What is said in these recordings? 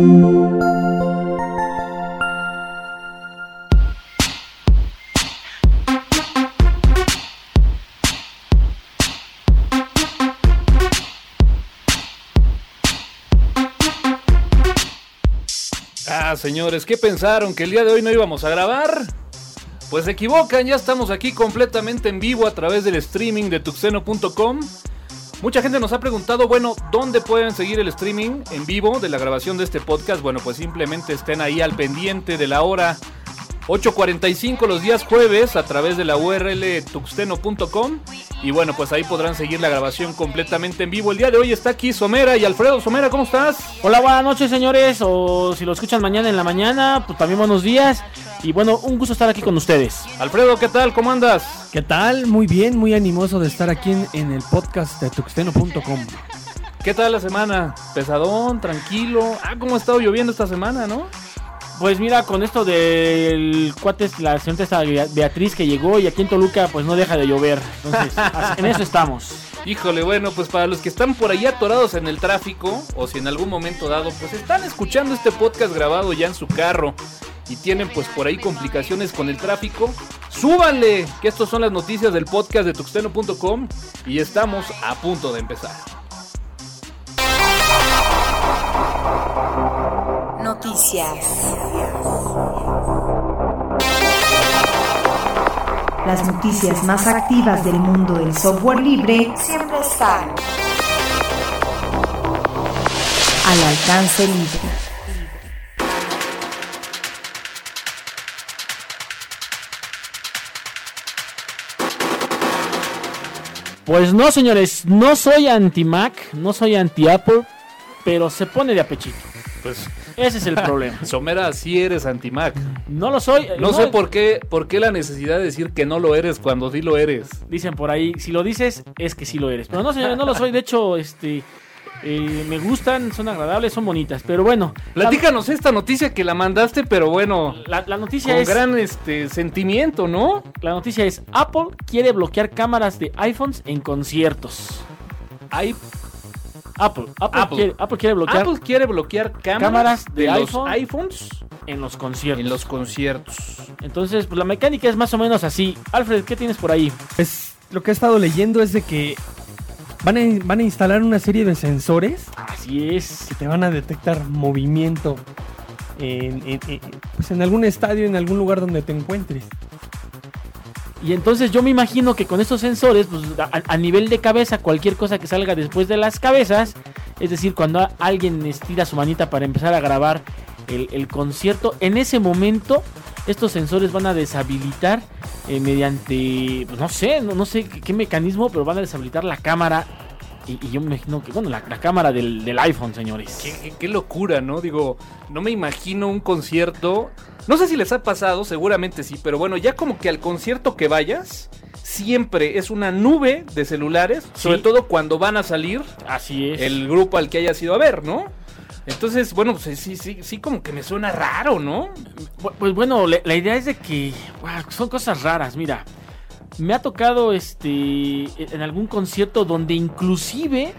Ah, señores, ¿qué pensaron? ¿Que el día de hoy no íbamos a grabar? Pues se equivocan, ya estamos aquí completamente en vivo a través del streaming de tuxeno.com. Mucha gente nos ha preguntado, bueno, ¿dónde pueden seguir el streaming en vivo de la grabación de este podcast? Bueno, pues simplemente estén ahí al pendiente de la hora 8.45 los días jueves a través de la URL tuxteno.com. Y bueno, pues ahí podrán seguir la grabación completamente en vivo. El día de hoy está aquí Somera y Alfredo Somera, ¿cómo estás? Hola, buenas noches, señores. O si lo escuchan mañana en la mañana, pues también buenos días. Y bueno, un gusto estar aquí con ustedes. Alfredo, ¿qué tal? ¿Cómo andas? ¿Qué tal? Muy bien, muy animoso de estar aquí en, en el podcast de tuxteno.com. ¿Qué tal la semana? Pesadón, tranquilo. Ah, ¿cómo ha estado lloviendo esta semana, no? Pues mira, con esto del cuate, la señorita Beatriz que llegó y aquí en Toluca pues no deja de llover. Entonces, en eso estamos. Híjole, bueno, pues para los que están por ahí atorados en el tráfico, o si en algún momento dado, pues están escuchando este podcast grabado ya en su carro y tienen pues por ahí complicaciones con el tráfico, súbanle, que estas son las noticias del podcast de tuxteno.com y estamos a punto de empezar. Noticias. Las noticias más activas del mundo del software libre Siempre están. al alcance libre. Pues no, señores, no soy anti-Mac, no soy anti-Apple, pero se pone de apechito. Pues Ese es el problema. Somera, si eres anti-Mac. No lo soy. No sé por qué, por qué la necesidad de decir que no lo eres cuando sí lo eres. Dicen por ahí, si lo dices, es que sí lo eres. Pero no, señores, no lo soy. De hecho, este, eh, me gustan, son agradables, son bonitas. Pero bueno, Platícanos esta noticia que la mandaste, pero bueno, la, la noticia con es... gran este sentimiento, ¿no? La noticia es, Apple quiere bloquear cámaras de iPhones en conciertos. Hay Apple, Apple, Apple. Quiere, Apple quiere bloquear Apple quiere bloquear cámaras, Cámaras de, de los iPhone. iPhones en los conciertos. en los conciertos. Entonces, pues la mecánica es más o menos así. Alfred, ¿qué tienes por ahí? Pues lo que he estado leyendo es de que van a, van a instalar una serie de sensores Así es. que te van a detectar movimiento en, en- en- pues en algún estadio, en algún lugar donde te encuentres. Y entonces yo me imagino que con estos sensores, pues a, nivel de cabeza, cualquier cosa que salga después de las cabezas, es decir, cuando alguien estira su manita para empezar a grabar el, concierto, en ese momento estos sensores van a deshabilitar eh, mediante, pues, no sé, no, no sé qué mecanismo, pero van a deshabilitar la cámara. Y, y yo me imagino que, bueno, la, la cámara del, del iPhone, señores. Qué, qué- qué locura, ¿no? Digo, no me imagino un concierto. No sé si les ha pasado, seguramente sí, pero bueno, ya como que al concierto que vayas, siempre es una nube de celulares, sobre todo cuando van a salir Así es. el grupo al que hayas ido a ver, ¿no? Entonces, bueno, pues sí, sí, sí, como que me suena raro, ¿no? Pues bueno, la idea es de que son cosas raras, mira. Me ha tocado este en algún concierto donde inclusive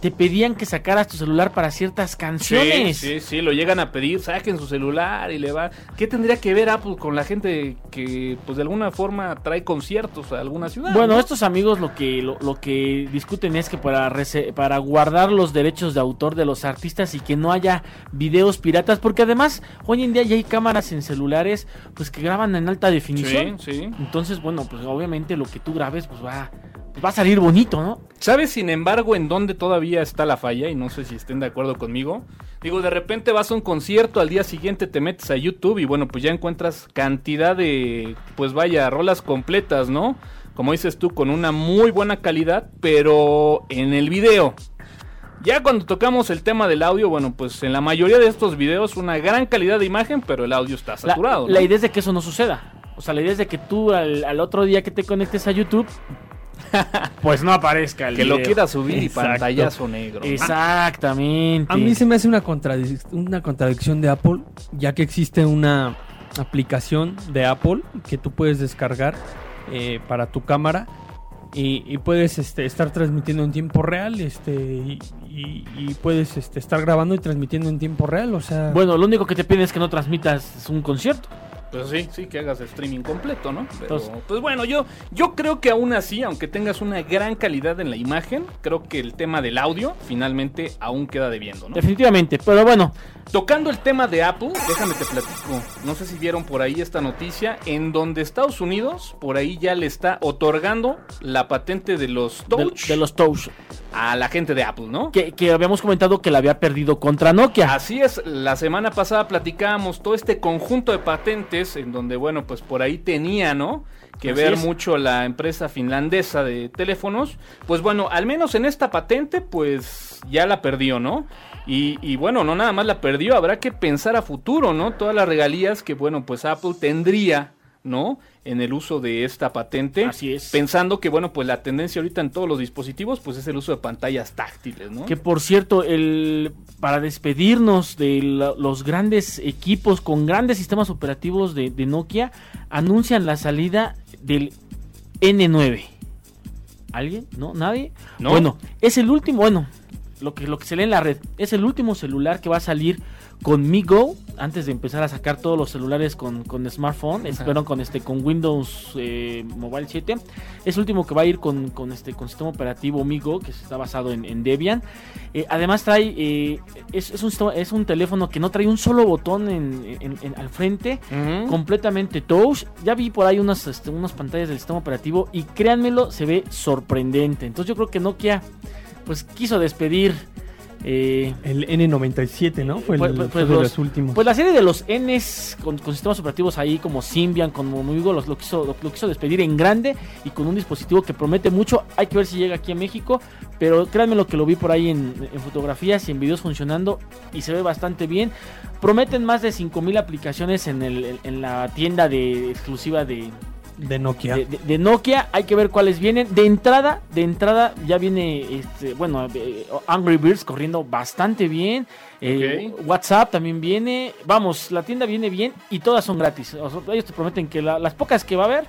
te pedían que sacaras tu celular para ciertas canciones. Sí, sí, sí, lo llegan a pedir, saquen su celular y le va. ¿Qué tendría que ver Apple con la gente que, pues de alguna forma, trae conciertos a alguna ciudad? Bueno, ¿no? estos amigos lo que lo, lo que discuten es que para para guardar los derechos de autor de los artistas y que no haya videos piratas, porque además hoy en día ya hay cámaras en celulares pues que graban en alta definición. Sí, sí. Entonces, bueno, pues obviamente lo que tú grabes pues va pues, va a salir bonito, ¿no? ¿Sabes, sin embargo, en dónde todavía está la falla? Y no sé si estén de acuerdo conmigo. Digo, de repente vas a un concierto, al día siguiente te metes a YouTube y bueno, pues ya encuentras cantidad de, pues vaya, rolas completas, ¿no? Como dices tú, con una muy buena calidad, pero en el video. Ya cuando tocamos el tema del audio, bueno, pues en la mayoría de estos videos una gran calidad de imagen, pero el audio está La, saturado. ¿no? la idea es de que eso no suceda. O sea, la idea es de que tú al, al otro día que te conectes a YouTube, pues no aparezca el que lo quiera subir y Exacto. pantallazo negro. Exactamente. A mí se me hace una, contradic- una contradicción de Apple, ya que existe una aplicación de Apple que tú puedes descargar eh, para tu cámara y, y puedes este, estar transmitiendo en tiempo real este, y, y- y puedes este, estar grabando y transmitiendo en tiempo real. O sea, Bueno, lo único que te piden es que no transmitas un concierto. Pues sí, sí, que hagas streaming completo, ¿no? Pero, Entonces- pues bueno, yo, yo creo que aún así, aunque tengas una gran calidad en la imagen, creo que el tema del audio finalmente aún queda debiendo, ¿no? Definitivamente. Pero bueno, Tocando el tema de Apple, déjame te platico. No sé si vieron por ahí esta noticia, en donde Estados Unidos por ahí ya le está otorgando la patente de los de, Touch de los Touch. A la gente de Apple, ¿no? Que, que habíamos comentado que la había perdido contra Nokia. Así es, la semana pasada platicábamos todo este conjunto de patentes en donde, bueno, pues por ahí tenía, ¿no? Que Así ver es. mucho la empresa finlandesa de teléfonos. Pues bueno, al menos en esta patente, pues ya la perdió, ¿no? Y, y bueno, no nada más la perdió, habrá que pensar a futuro, ¿no? Todas las regalías que, bueno, pues Apple tendría, ¿no? En el uso de esta patente. Así es. Pensando que, bueno, pues la tendencia ahorita en todos los dispositivos, pues es el uso de pantallas táctiles, ¿no? Que por cierto, el para despedirnos de la- los grandes equipos con grandes sistemas operativos de, de Nokia, anuncian la salida del N9. ¿Alguien? ¿No? ¿Nadie? No. Bueno, es el último, bueno, lo que, lo que se lee en la red, es el último celular que va a salir con Mi Go, antes de empezar a sacar todos los celulares con, con smartphone, es- perdón, con este con Windows eh, Mobile 7. Es el último que va a ir con, con este con sistema operativo Mi Go, que está basado en, en Debian. Eh, además trae eh, es, es un sistema- es un teléfono que no trae un solo botón en, en- en- al frente, completamente touch. Ya vi por ahí unas, este, unas pantallas del sistema operativo y créanmelo, se ve sorprendente. Entonces yo creo que Nokia pues quiso despedir eh, el N97, ¿no? Fue, el, Pues- pues- fue pues de los- los últimos. pues la serie de los Ns con, con sistemas operativos ahí como Symbian, como Movigo, los, lo, quiso, lo, lo quiso despedir en grande y con un dispositivo que promete mucho. Hay que ver si llega aquí a México, pero créanme lo que lo vi por ahí en, en fotografías y en videos funcionando y se ve bastante bien. Prometen más de 5000 aplicaciones en, el, en la tienda de exclusiva de, de Nokia. de, de- de Nokia. Hay que ver cuáles vienen. De entrada, de entrada ya viene, este, bueno, eh, Angry Birds corriendo bastante bien. Eh. WhatsApp también viene. Vamos, la tienda viene bien y todas son gratis. O sea, ellos te prometen que la- las pocas que va a haber,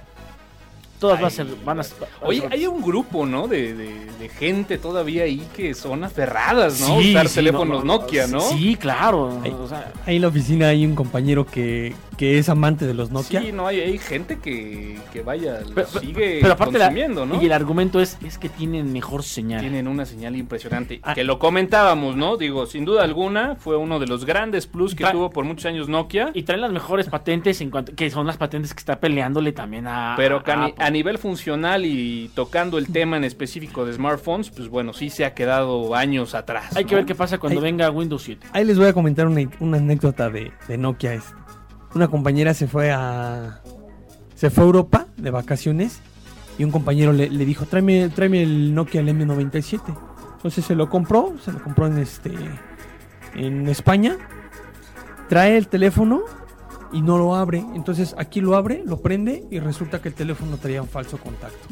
todas Ay, van a ser, van a, van a Oye, ser hay un grupo, ¿no? De, de- de gente todavía ahí que son aferradas, ¿no? Sí, Usar sí, teléfonos no, no, Nokia, ¿no? Sí, claro. O sea, Ahí en la oficina hay un compañero que, que es amante de los Nokia. Sí, no, hay, hay gente que, que vaya, lo Pero- pero- sigue pero aparte la- consumiendo, ¿no? y el argumento es, es que tienen mejor señal. Tienen una señal impresionante. Ah. Que lo comentábamos, ¿no? Digo, sin duda alguna, fue uno de los grandes plus que tuvo por muchos años Nokia. Y traen las mejores patentes en cuanto que son las patentes que está peleándole también a Pero a, a nivel funcional y tocando el tema en específico de smartphones, pues bueno, sí se ha quedado años atrás. Hay que ver qué pasa cuando venga Windows 7. Ahí les voy a comentar una, una anécdota de, de Nokia. Es- Una compañera se fue a se fue a Europa de vacaciones y un compañero le, le dijo, tráeme, tráeme el Nokia el M97. Entonces se lo compró, se lo compró en este en España. Trae el teléfono y no lo abre. Entonces aquí lo abre, lo prende y resulta que el teléfono traía un falso contacto.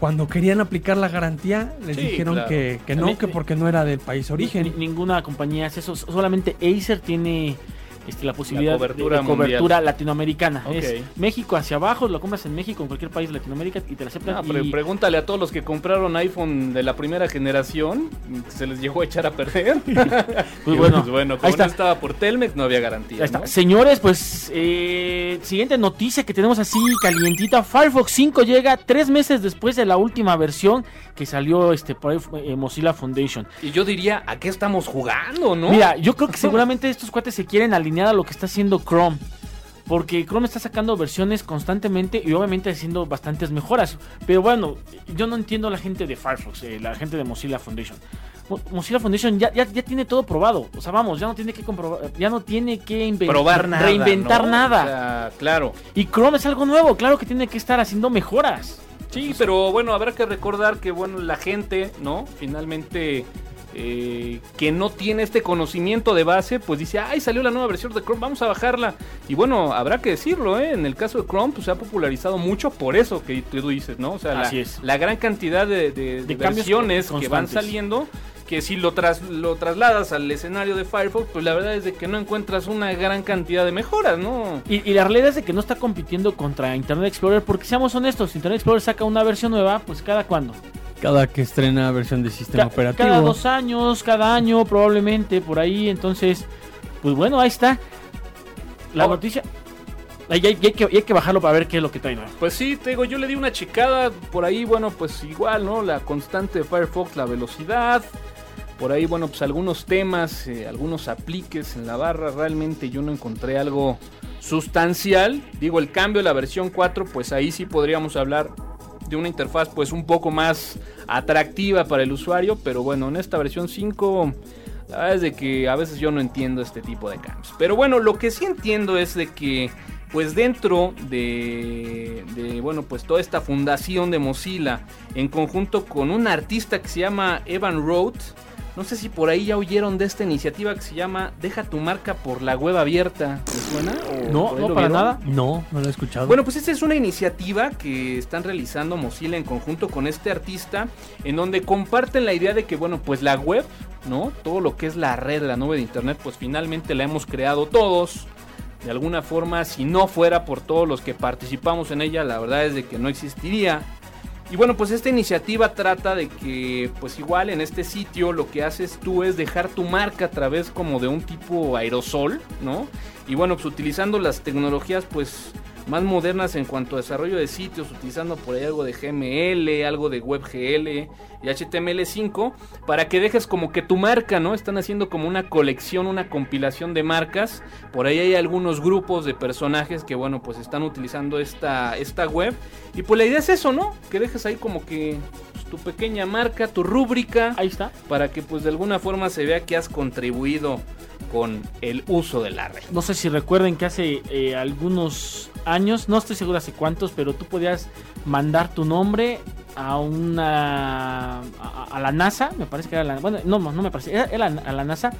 Cuando querían aplicar la garantía, les Sí, dijeron claro. que, que no, que porque no era del país origen. Ni- ninguna compañía hace eso. Solamente Acer tiene este, la posibilidad de- cobertura de, cobertura mundial. latinoamericana. Es México hacia abajo, lo compras en México, en cualquier país de Latinoamérica y te la aceptan. No, pero y- pregúntale a todos los que compraron iPhone de la primera generación, se les llegó a echar a perder. Pues bueno, pues bueno, ahí como no estaba por Telmex, no había garantía. Ahí está. ¿no? Señores, pues eh, siguiente noticia que tenemos así calientita. Firefox 5 llega tres meses después de la última versión que salió este por ahí, eh, Mozilla Foundation. Y yo diría, ¿a qué estamos jugando, no? Mira, yo creo que seguramente estos cuates se quieren alinear a lo que está haciendo Chrome. Porque Chrome está sacando versiones constantemente y obviamente haciendo bastantes mejoras. Pero bueno, yo no entiendo a la gente de Firefox, eh, la gente de Mozilla Foundation. Mo- Mozilla Foundation ya, ya, ya tiene todo probado. O sea, vamos, ya no tiene que comprobar, ya no tiene que probar nada. reinventar ¿no? nada. O sea, claro. Y Chrome es algo nuevo, claro que tiene que estar haciendo mejoras. Sí, pero bueno, habrá que recordar que bueno, la gente, ¿no? Finalmente eh, que no tiene este conocimiento de base, pues dice, ay, salió la nueva versión de Chrome, vamos a bajarla. Y bueno, habrá que decirlo, ¿eh? En el caso de Chrome, pues se ha popularizado mucho por eso que tú dices, ¿no? O sea, la, Así es. la gran cantidad de, de- versiones que van saliendo que si lo, tras, lo trasladas al escenario de Firefox, pues la verdad es de que no encuentras una gran cantidad de mejoras, ¿no? Y, y la realidad es de que no está compitiendo contra Internet Explorer, porque seamos honestos, Internet Explorer saca una versión nueva, pues cada cuándo. Cada que estrena versión de sistema Ca- operativo. Cada dos años, cada año probablemente, por ahí. Entonces, pues bueno, ahí está. La Oh. noticia... Hay, hay que, hay que bajarlo para ver qué es lo que trae. Pues sí, te digo, yo le di una checada por ahí, bueno, pues igual, ¿no? La constante de Firefox, la velocidad. Por ahí, bueno, pues algunos temas, eh, algunos apliques en la barra. Realmente yo no encontré algo sustancial. Digo, el cambio de la versión 4, pues ahí sí podríamos hablar de una interfaz pues un poco más atractiva para el usuario. Pero bueno, en esta versión 5... La verdad es de que a veces yo no entiendo este tipo de cambios. Pero bueno, lo que sí entiendo es de que pues dentro de, de, bueno pues toda esta fundación de Mozilla en conjunto con un artista que se llama Evan Roth no sé si por ahí ya oyeron de esta iniciativa que se llama Deja tu marca por la web abierta ¿te suena? ¿O No, no lo para vieron? nada. No, no lo he escuchado. Bueno, pues esta es una iniciativa que están realizando Mozilla en conjunto con este artista, en donde comparten la idea de que, bueno, pues la web, ¿no? Todo lo que es la red, la nube de Internet, pues finalmente la hemos creado todos. De alguna forma, si no fuera por todos los que participamos en ella, la verdad es de que no existiría. Y bueno, pues esta iniciativa trata de que, pues igual en este sitio lo que haces tú es dejar tu marca a través como de un tipo aerosol, ¿no? Y bueno, pues utilizando las tecnologías pues más modernas en cuanto a desarrollo de sitios, utilizando por ahí algo de GML, algo de WebGL y HTML5, para que dejes como que tu marca, ¿no? Están haciendo como una colección, una compilación de marcas. Por ahí hay algunos grupos de personajes que, bueno, pues están utilizando esta, esta web. Y pues la idea es eso, ¿no? Que dejes ahí como que pues, tu pequeña marca, tu rúbrica, Ahí está. para que pues de alguna forma se vea que has contribuido con el uso de la red. No sé si recuerden que hace eh, algunos años, no estoy seguro hace cuántos, pero tú podías mandar tu nombre a una a, la NASA, me parece que era la bueno, no, no me parece, era, a la NASA.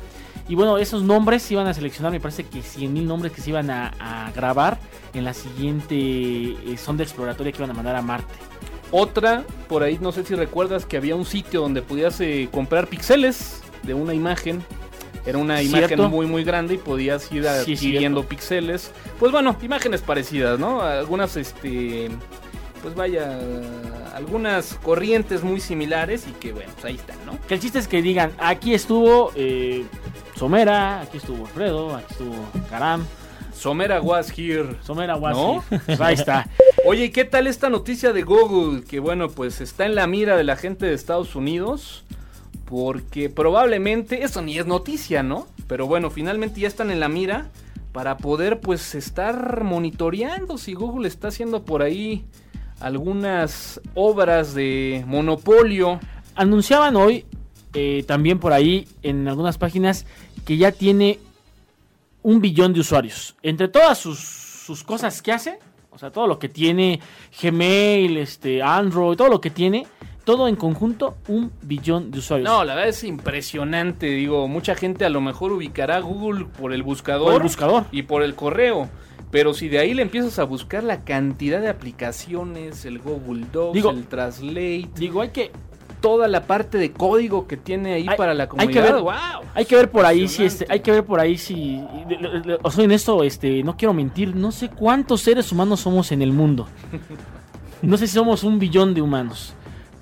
Y bueno, esos nombres se iban a seleccionar, me parece que 100 mil nombres que se iban a, grabar en la siguiente eh, sonda exploratoria que iban a mandar a Marte. Otra, por ahí no sé si recuerdas que había un sitio donde podías eh, comprar píxeles de una imagen. Era una Cierto. imagen muy muy grande y podías ir Sí, adquiriendo píxeles. Pues bueno, imágenes parecidas, ¿no? Algunas, este, pues vaya, algunas corrientes muy similares y que bueno, pues ahí están, ¿no? Que el chiste es que digan, aquí estuvo eh, Somera, aquí estuvo Alfredo, aquí estuvo Karam, Somera was here. Somera was ¿No? here. Pues ahí está. Oye, ¿y qué tal esta noticia de Google? Que bueno, pues está en la mira de la gente de Estados Unidos. Porque probablemente, eso ni es noticia, ¿no? Pero bueno, finalmente ya están en la mira para poder pues estar monitoreando si Google está haciendo por ahí algunas obras de monopolio. Anunciaban hoy, eh, también por ahí, en algunas páginas, que ya tiene un billón de usuarios. Entre todas sus, sus cosas que hace, o sea, todo lo que tiene, Gmail, este, Android, todo lo que tiene, todo en conjunto, un billón de usuarios. No, la verdad es impresionante, digo, mucha gente a lo mejor ubicará Google por el buscador. Por el buscador. y por el correo. Pero si de ahí le empiezas a buscar la cantidad de aplicaciones, el Google Docs, Digo- el Translate, Digo, hay que, toda la parte de código que tiene ahí Hay- para la hay que comunidad, ver- wow. Hay que ver por ahí si este, hay que ver por ahí si le- os soy honesto, este, no quiero mentir, no sé cuántos seres humanos somos en el mundo. No sé si somos un billón de humanos.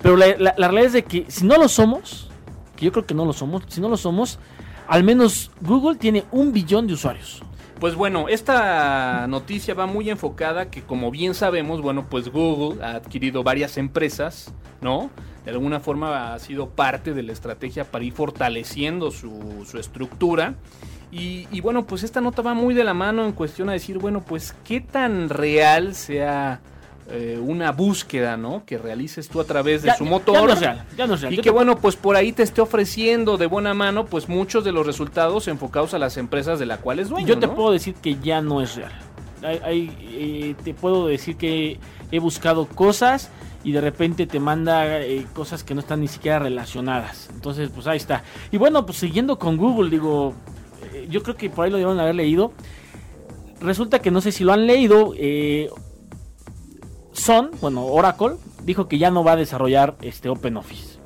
Pero la, realidad es de que si no lo somos, que yo creo que no lo somos, si no lo somos, al menos Google tiene un billón de usuarios. Pues bueno, esta noticia va muy enfocada que como bien sabemos, bueno, pues Google ha adquirido varias empresas, ¿no? De alguna forma ha sido parte de la estrategia para ir fortaleciendo su, estructura. Y bueno, pues esta nota va muy de la mano en cuestión a decir, bueno, pues qué tan real sea eh, una búsqueda, ¿no? Que realices tú a través de Ya- su ya motor. no es real, ya no es real. Y Yo que te- bueno, pues por ahí te esté ofreciendo de buena mano, pues muchos de los resultados enfocados a las empresas de la cual es dueño. Yo te ¿no? puedo decir que ya no es real. Hay- hay, eh, te puedo decir que he buscado cosas y de repente te manda eh, cosas que no están ni siquiera relacionadas. Entonces, pues ahí está. Y bueno, pues siguiendo con Google, digo, yo creo que por ahí lo debieron haber leído. Resulta que no sé si lo han leído. eh, Son, bueno, Oracle, dijo que ya no va a desarrollar este OpenOffice.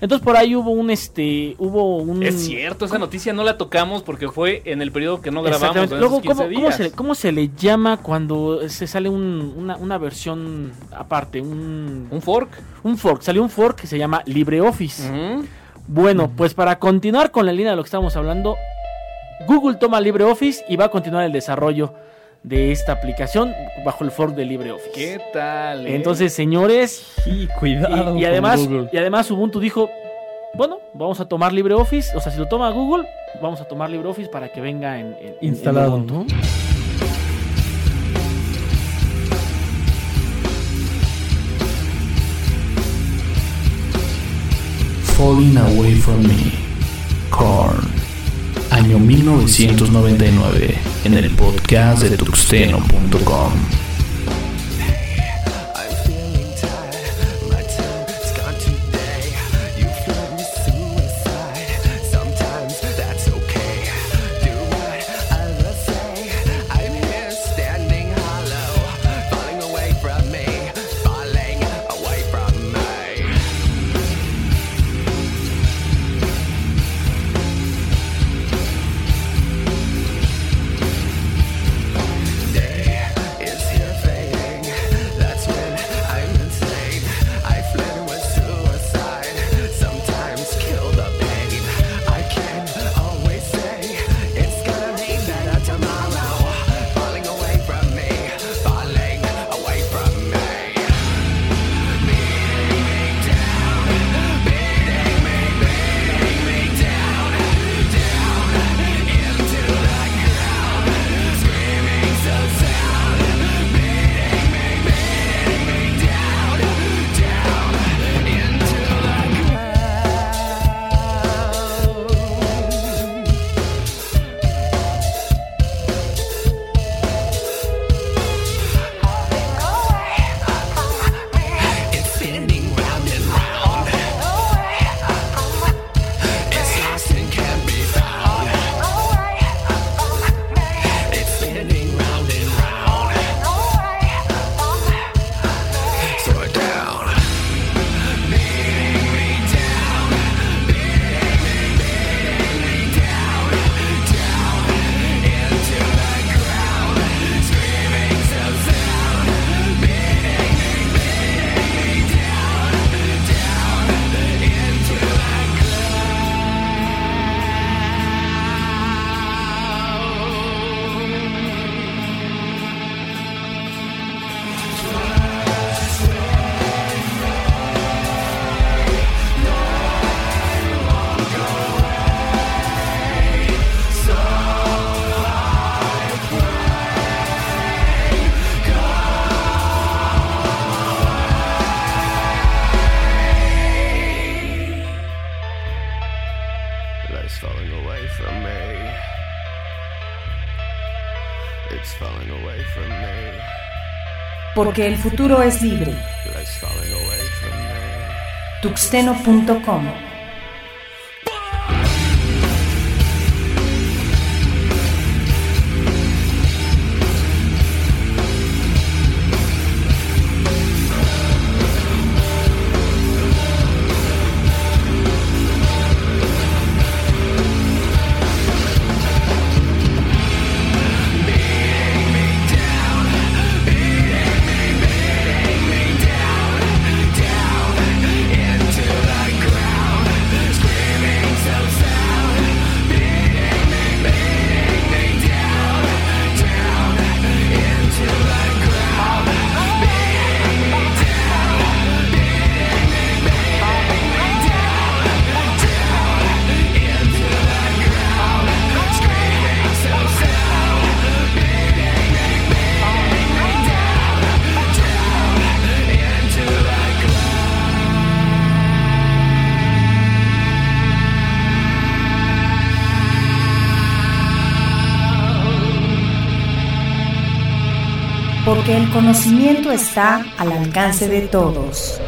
Entonces por ahí hubo un este, hubo un Es cierto, esa noticia no la tocamos porque fue en el periodo que no grabamos. Luego, esos 15 ¿cómo, cómo se, cómo se le llama cuando se sale un- una, una versión aparte? Un, ¿Un fork? un fork. Salió un fork que se llama LibreOffice. Bueno, pues para continuar con la línea de lo que estamos hablando, Google toma LibreOffice y va a continuar el desarrollo de esta aplicación bajo el fork de LibreOffice. ¿Qué tal? eh? Entonces, señores, Y cuidado. y, y con además, Google. y además Ubuntu dijo, bueno, vamos a tomar LibreOffice, o sea, si lo toma Google, vamos a tomar LibreOffice para que venga en, en- en instalado, Ubuntu. ¿no? Falling Away From Me, Korn, año 1999, en el podcast de tuxteno.com. Porque el futuro es libre. Tuxteno.com Porque el conocimiento está al alcance de todos.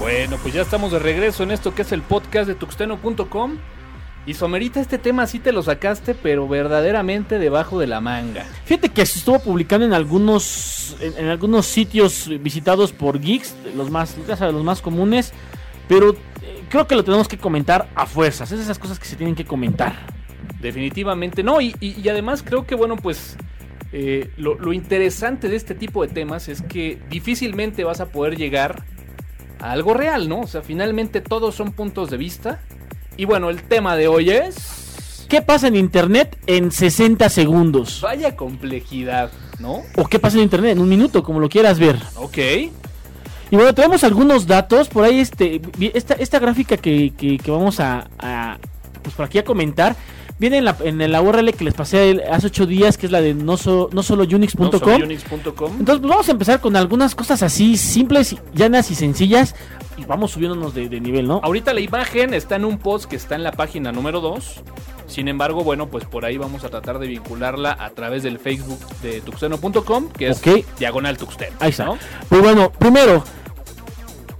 Bueno, pues ya estamos de regreso en esto que es el podcast de tuxteno.com. Y Somerita, este tema sí te lo sacaste, pero verdaderamente debajo de la manga. Fíjate que se estuvo publicando en algunos en, en algunos sitios visitados por geeks, los más ya sabes, los más comunes, pero creo que lo tenemos que comentar a fuerzas. Es esas cosas que se tienen que comentar. Definitivamente no. Y, y- y además creo que, bueno, pues eh, lo, lo interesante de este tipo de temas es que difícilmente vas a poder llegar a algo real, ¿no? O sea, finalmente todos son puntos de vista. Y bueno, el tema de hoy es... ¿Qué pasa en internet en 60 segundos? Vaya complejidad, ¿no? ¿O qué pasa en internet en un minuto, como lo quieras ver? Ok. Y bueno, tenemos algunos datos. Por ahí, este, esta, esta gráfica que, que- vamos a, pues por aquí a comentar, viene en la, en la URL que les pasé hace 8 días, que es la de no, so- no solo unix.com. No soy Unix.com. Entonces, pues vamos a empezar con algunas cosas así, simples, llanas y sencillas. Y vamos subiéndonos de, de nivel, ¿no? Ahorita la imagen está en un post que está en la página número 2. Sin embargo, bueno, pues por ahí vamos a tratar de vincularla a través del Facebook de tuxeno.com, que es diagonal tuxteno. Ahí está. ¿no? Pues bueno, primero,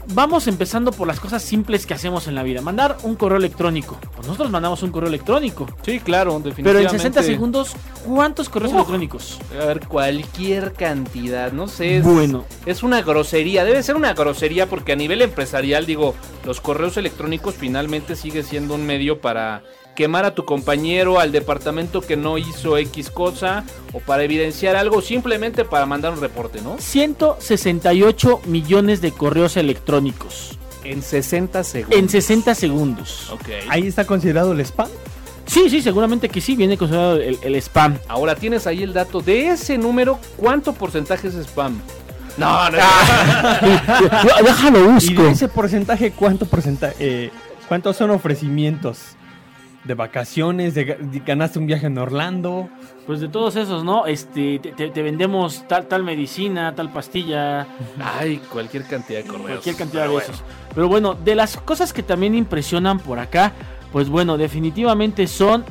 vamos empezando por las cosas simples que hacemos en la vida. Mandar un correo electrónico. Pues nosotros mandamos un correo electrónico. Sí, claro, Pero definitivamente. en 60 segundos, ¿cuántos correos Uf. electrónicos? A ver, cualquier cantidad, no sé. Es, Bueno. Es una grosería, debe ser una grosería porque a nivel empresarial, digo, los correos electrónicos finalmente sigue siendo un medio para quemar a tu compañero, al departamento que no hizo X cosa, o para evidenciar algo, simplemente para mandar un reporte, ¿no? 168 millones de correos electrónicos En 60 segundos. en 60 segundos. Ok. Ahí está considerado el spam. Sí, sí, seguramente que sí, viene considerado el, el spam. Ahora tienes ahí el dato de ese número, ¿cuánto porcentaje es spam? No, no, Déjalo Y busco. de ese porcentaje, ¿cuánto porcentaje, eh, cuántos son ofrecimientos? De vacaciones, de, ga- de- ganaste un viaje en Orlando. Pues de todos esos, ¿no? Este, te, vendemos tal, tal medicina, tal pastilla, Ay, cualquier cantidad de correos. cualquier cantidad Pero de bueno. esos. Pero bueno, de las cosas que también impresionan por acá, pues bueno, definitivamente son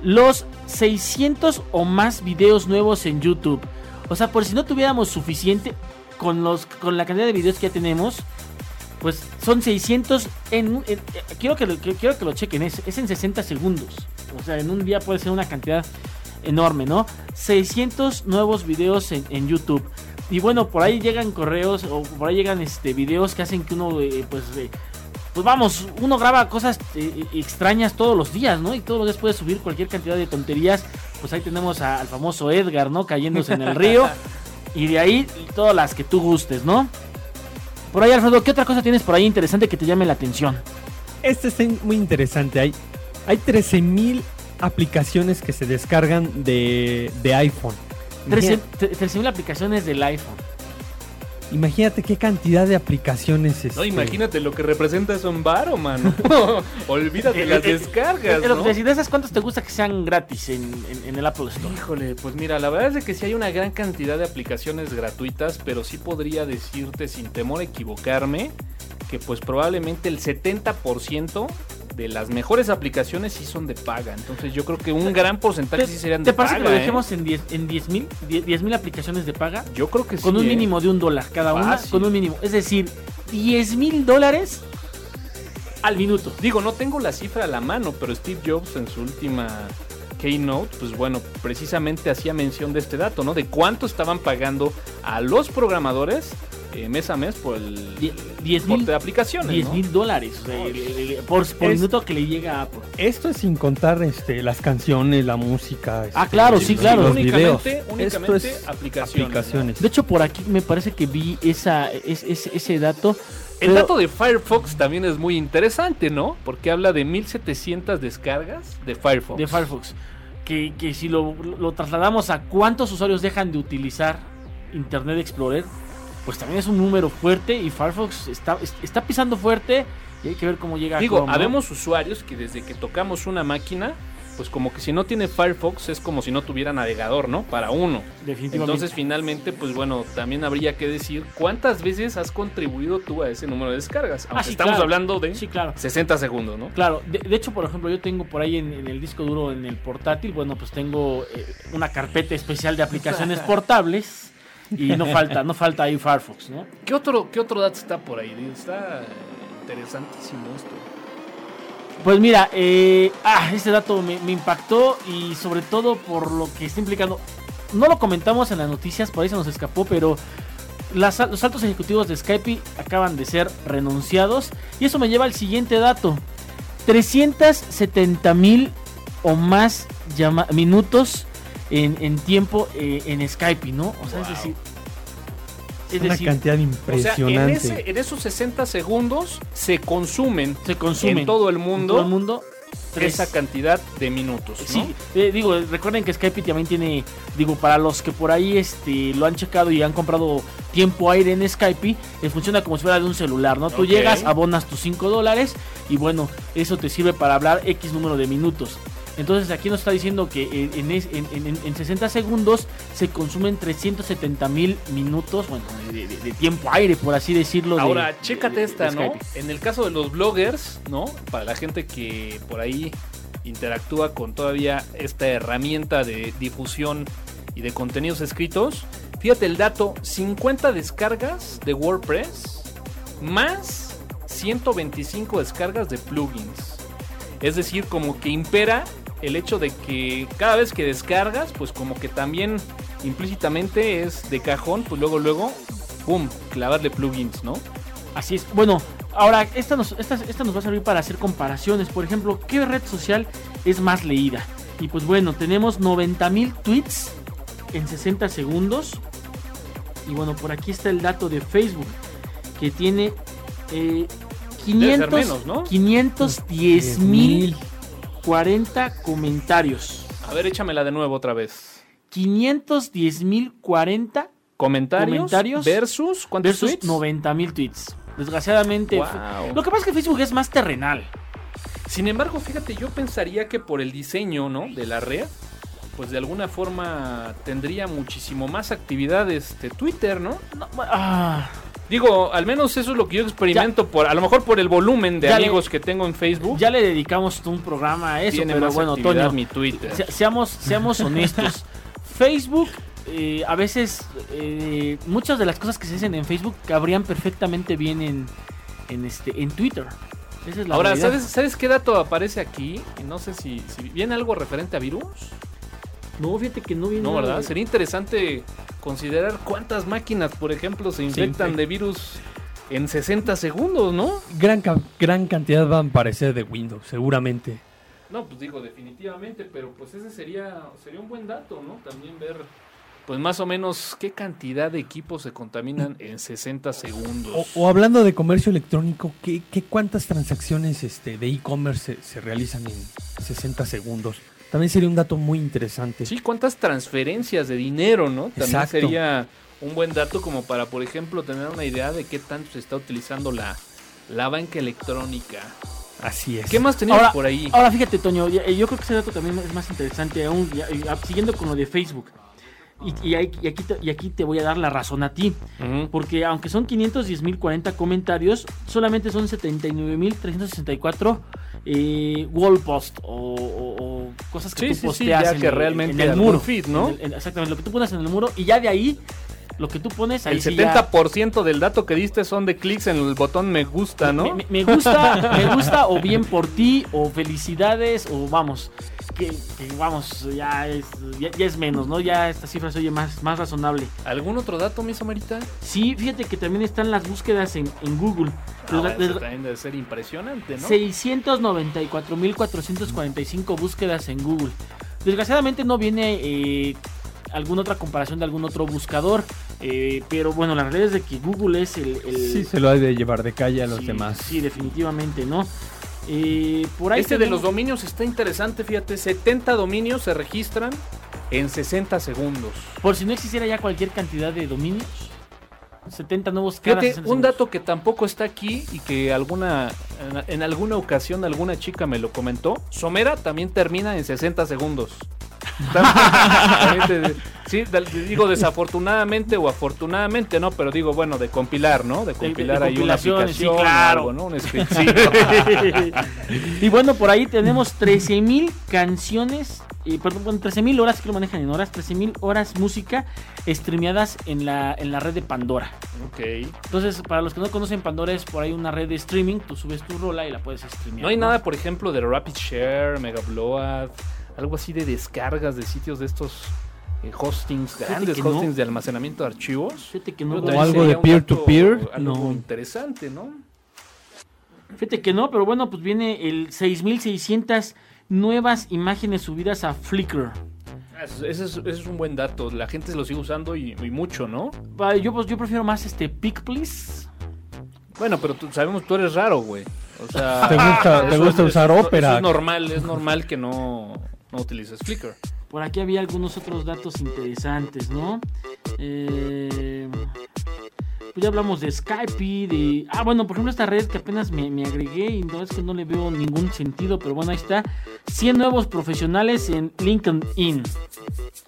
los 600 o más videos nuevos en YouTube. O sea, por si no tuviéramos suficiente con los con la cantidad de videos que ya tenemos, pues son 600 en, eh, quiero que lo, quiero que lo chequen, es, es en 60 segundos. O sea, en un día puede ser una cantidad enorme, ¿no? 600 nuevos videos en, en YouTube. Y bueno, por ahí llegan correos o por ahí llegan este videos que hacen que uno eh, pues eh, pues vamos, uno graba cosas eh, extrañas todos los días, ¿no? Y todos los días puede subir cualquier cantidad de tonterías. Pues ahí tenemos a- al famoso Edgar, ¿no? Cayéndose en el río. Y de ahí todas las que tú gustes, ¿no? Por ahí, Alfredo, ¿qué otra cosa tienes por ahí interesante que te llame la atención? Este está in- muy interesante. Hay, hay 13.000 aplicaciones que se descargan de, de iPhone. 13 Imagina- 13.000 aplicaciones del iPhone. Imagínate qué cantidad de aplicaciones. No, este, imagínate lo que representa eso en varo, mano. Olvídate Eh, las eh, descargas, Eh, lo que ¿no? decía, ¿De esas cuántas te gusta que sean gratis en, en- en el Apple Store? Híjole, pues mira, la verdad es que sí hay una gran cantidad de aplicaciones gratuitas, pero sí podría decirte sin temor a equivocarme que pues probablemente el 70% de las mejores aplicaciones sí son de paga. Entonces yo creo que un gran porcentaje sí serían de ¿Te parece paga. que lo ¿eh? dejemos en 10 en 10.000 10 mil aplicaciones de paga? Yo creo que sí. Con un ¿eh? mínimo de un dólar cada una. Fácil. Con un mínimo. Es decir, 10 mil dólares al minuto. Digo, no tengo la cifra a la mano, pero Steve Jobs en su última keynote, pues bueno, precisamente hacía mención de este dato, ¿no? De cuánto estaban pagando a los programadores eh, mes a mes por el Die- 10 porte mil de aplicaciones. 10 ¿no? mil dólares o sea, el- el- el- por, por Es- minuto que le llega a Apple. Esto es sin contar este, las canciones, la música. Ah, este, claro, sí, claro. Los únicamente, videos. únicamente Esto es aplicaciones. aplicaciones. De hecho, por aquí me parece que vi esa, es- es- ese dato. El pero- dato de Firefox también es muy interesante, ¿no? Porque habla de 1700 descargas de Firefox. de Firefox. Que, que si lo, lo trasladamos a cuántos usuarios dejan de utilizar Internet Explorer, pues también es un número fuerte y Firefox está, es- está pisando fuerte y hay que ver cómo llega a Digo, Chrome, ¿no? habemos usuarios que desde que tocamos una máquina, pues como que si no tiene Firefox es como si no tuviera navegador, ¿no? Para uno. Definitivamente. Entonces finalmente, pues bueno, también habría que decir cuántas veces has contribuido tú a ese número de descargas. Aunque Ah, sí, estamos claro. hablando de Sí, claro. 60 segundos, ¿no? Claro, de, de hecho, por ejemplo, yo tengo por ahí en, en el disco duro, en el portátil, bueno, pues tengo eh, una carpeta especial de aplicaciones portables y no falta, no falta ahí Firefox, ¿no? ¿Qué otro, qué otro dato está por ahí? Está interesantísimo esto. Pues mira, eh, ah, este dato me, me impactó y sobre todo por lo que está implicando. No lo comentamos en las noticias, por ahí se nos escapó, pero las los altos ejecutivos de Skype acaban de ser renunciados. Y eso me lleva al siguiente dato. 370 mil o más llama- minutos en, en tiempo eh, en Skype, ¿no? O sea, es decir... Es Es una decir, cantidad O sea, en, impresionante. ese- en esos 60 segundos se consumen se consume en todo el mundo todo el mundo tres- esa cantidad de minutos. ¿no? Sí, eh, digo, recuerden que Skype también tiene, digo, para los que por ahí este, lo han checado y han comprado tiempo aire en Skype, eh, funciona como si fuera de un celular, ¿no? Tú llegas, abonas tus 5 dólares y bueno, eso te sirve para hablar X número de minutos. Entonces aquí nos está diciendo que en, es- en- en- en 60 segundos se consumen 370 mil minutos, bueno, de, de- de tiempo aire, por así decirlo. de- Ahora, de- chécate esta, ¿no? En el caso de los bloggers, ¿no? Para la gente que por ahí interactúa con todavía esta herramienta de difusión y de contenidos escritos, fíjate el dato, 50 descargas de WordPress más 125 descargas de plugins. Es decir, como que impera el hecho de que cada vez que descargas, pues como que también implícitamente es de cajón, pues luego, luego, ¡pum!, clavarle plugins, ¿no? Así es. Bueno, ahora esta nos, esta, esta nos va a servir para hacer comparaciones. Por ejemplo, ¿qué red social es más leída? Y pues bueno, tenemos 90.000 tweets en 60 segundos. Y bueno, por aquí está el dato de Facebook, que tiene eh, 500, menos, ¿no? 510 mil 40 comentarios. A ver, échamela de nuevo otra vez. 510 mil 40 Comentarios, Comentarios versus ¿cuántos versus tweets? 90 mil tweets. Desgraciadamente, Wow. lo que pasa es que Facebook es más terrenal. Sin embargo, fíjate, yo pensaría que por el diseño, ¿no? De la red, pues de alguna forma tendría muchísimo más actividad este Twitter, ¿no? No, ah, Digo, al menos eso es lo que yo experimento por, a lo mejor por el volumen de le- amigos que tengo en Facebook. ya le dedicamos un programa a eso, tiene pero más bueno, Toño, mi Twitter. se- seamos, seamos honestos. Facebook, eh, a veces, eh, muchas de las cosas que se dicen en Facebook cabrían perfectamente bien en, en, este, en Twitter. Esa es la Ahora, realidad. ¿sabes, ¿sabes qué dato aparece aquí? Y No sé si, si viene algo referente a virus. No, fíjate que no viene. No, ¿verdad? de- Sería interesante considerar cuántas máquinas, por ejemplo, se infectan infec- de virus en 60 segundos, ¿no? Gran, gran cantidad van a aparecer de Windows, seguramente. No, pues digo, definitivamente, pero pues ese sería, sería un buen dato, ¿no? También ver, pues más o menos, qué cantidad de equipos se contaminan en 60 segundos. O, o hablando de comercio electrónico, ¿qué, qué cuántas transacciones este, de e-commerce se, se realizan en 60 segundos? También sería un dato muy interesante. Sí, cuántas transferencias de dinero, ¿no? También Exacto. sería un buen dato como para, por ejemplo, tener una idea de qué tanto se está utilizando la, la banca electrónica. Así es. ¿Qué más tenemos Ahora, por ahí? ahora fíjate, Toño, yo creo que ese dato también es más interesante aún, ya- ya, siguiendo con lo de Facebook. Y, y ahí- y aquí te, y aquí te voy a dar la razón a ti. Porque aunque son 510.040 comentarios, solamente son 79.364 eh, wall post o, o- o cosas que Sí, tú sí, sí, posteas ya en, que el- realmente en el muro. feed, ¿no? En el- en- exactamente, lo que tú pones en el muro y ya de ahí lo que tú pones ahí El sí ya- 70% del dato que diste son de clics en el botón me gusta, ¿no? Me, me- me gusta, me gusta o bien por ti o felicidades o vamos. Que, que vamos, ya es, ya, ya es menos, ¿no? Ya esta cifra se oye más, más razonable. ¿Algún otro dato, mi Samarita? Sí, fíjate que también están las búsquedas en, en Google. Ah, bueno, eso también debe ser impresionante, ¿no? 694.445 búsquedas en Google. Desgraciadamente no viene eh, alguna otra comparación de algún otro buscador. eh, pero bueno, la realidad es de que Google es el... el- Sí, se lo ha de llevar de calle a los sí, demás. Sí, definitivamente, ¿no? Eh, por ahí Este de los dominios está interesante, fíjate, 70 dominios se registran en 60 segundos. Por si no existiera ya cualquier cantidad de dominios. 70 nuevos cada Fíjate, 60 un dato que tampoco está aquí y que alguna en, en alguna ocasión alguna chica me lo comentó, Somera también termina en 60 segundos. Sí, digo desafortunadamente o afortunadamente, ¿no? Pero digo, bueno, de compilar, ¿no? De compilar ahí una compilaciones, sí, aplicación, claro. algo, ¿no? Un scriptcito. y bueno, por ahí tenemos 13.000 canciones eh, perdón, bueno, 13.000 horas que lo manejan en horas, 13.000 horas música streameadas en la, en la red de Pandora. Ok. Entonces, para los que no conocen Pandora es por ahí una red de streaming, tú subes tu rola y la puedes streamear. No hay nada, por ejemplo, de Rapid Share, Mega Blowout, algo así de descargas de sitios de estos eh, hostings, grandes no. hostings de almacenamiento de archivos. Fíjate que no, O algo de peer-to-peer, Algo no. interesante, ¿no? Fíjate que no, pero bueno, pues viene el 6600 nuevas imágenes subidas a Flickr. Ah, Ese es, ese es un buen dato. La gente se lo sigue usando y, y mucho, ¿no? Yo, pues, yo prefiero más este Pick Please. Bueno, pero tú, sabemos tú eres raro, güey. O sea, Te gusta- te gusta es- usar eso- Opera. eso es normal, es normal que no, no Flickr. Por aquí había algunos otros datos interesantes, ¿no? Eh, pues ya hablamos de Skype, de... Ah, bueno, por ejemplo, esta red que apenas me, me agregué y no es que no le veo ningún sentido, pero bueno, ahí está. 100 nuevos profesionales en LinkedIn.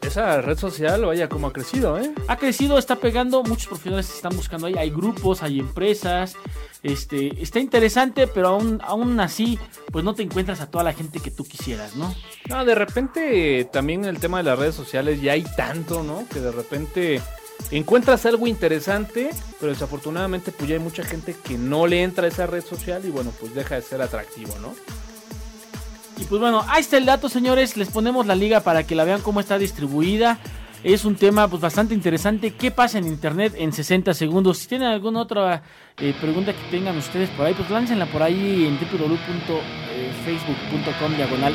Esa red social, vaya, como ha crecido, ¿eh? Ha crecido, está pegando, muchos profesionales se están buscando ahí, hay grupos, hay empresas, este, está interesante, pero aún, aún así, pues no te encuentras a toda la gente que tú quisieras, ¿no? No, de repente también el tema de las redes sociales ya hay tanto, ¿no? Que de repente encuentras algo interesante, pero desafortunadamente pues ya hay mucha gente que no le entra a esa red social y bueno, pues deja de ser atractivo, ¿no? Y pues bueno, ahí está el dato, señores. Les ponemos la liga para que la vean cómo está distribuida. Es un tema pues bastante interesante. ¿Qué pasa en internet en 60 segundos? Si tienen alguna otra eh, pregunta que tengan ustedes por ahí, pues láncenla por ahí en www.facebook.com diagonal.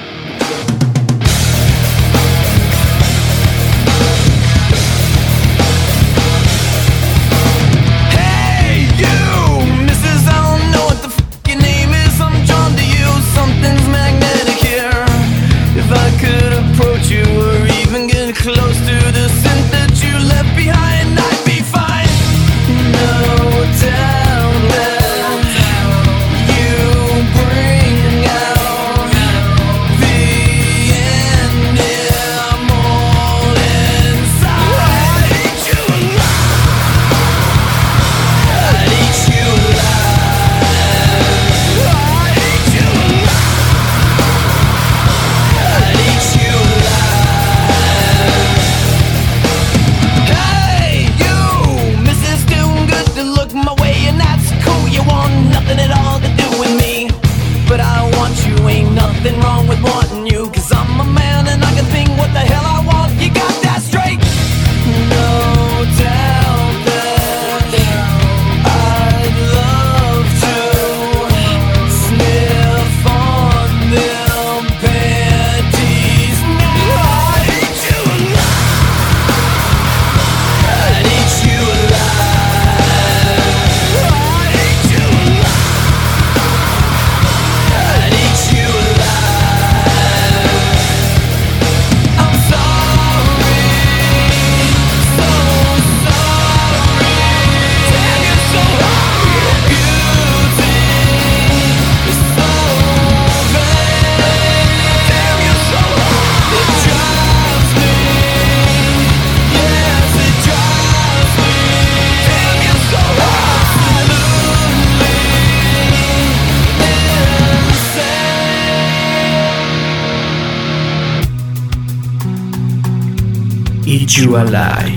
Close to Eat You Alive.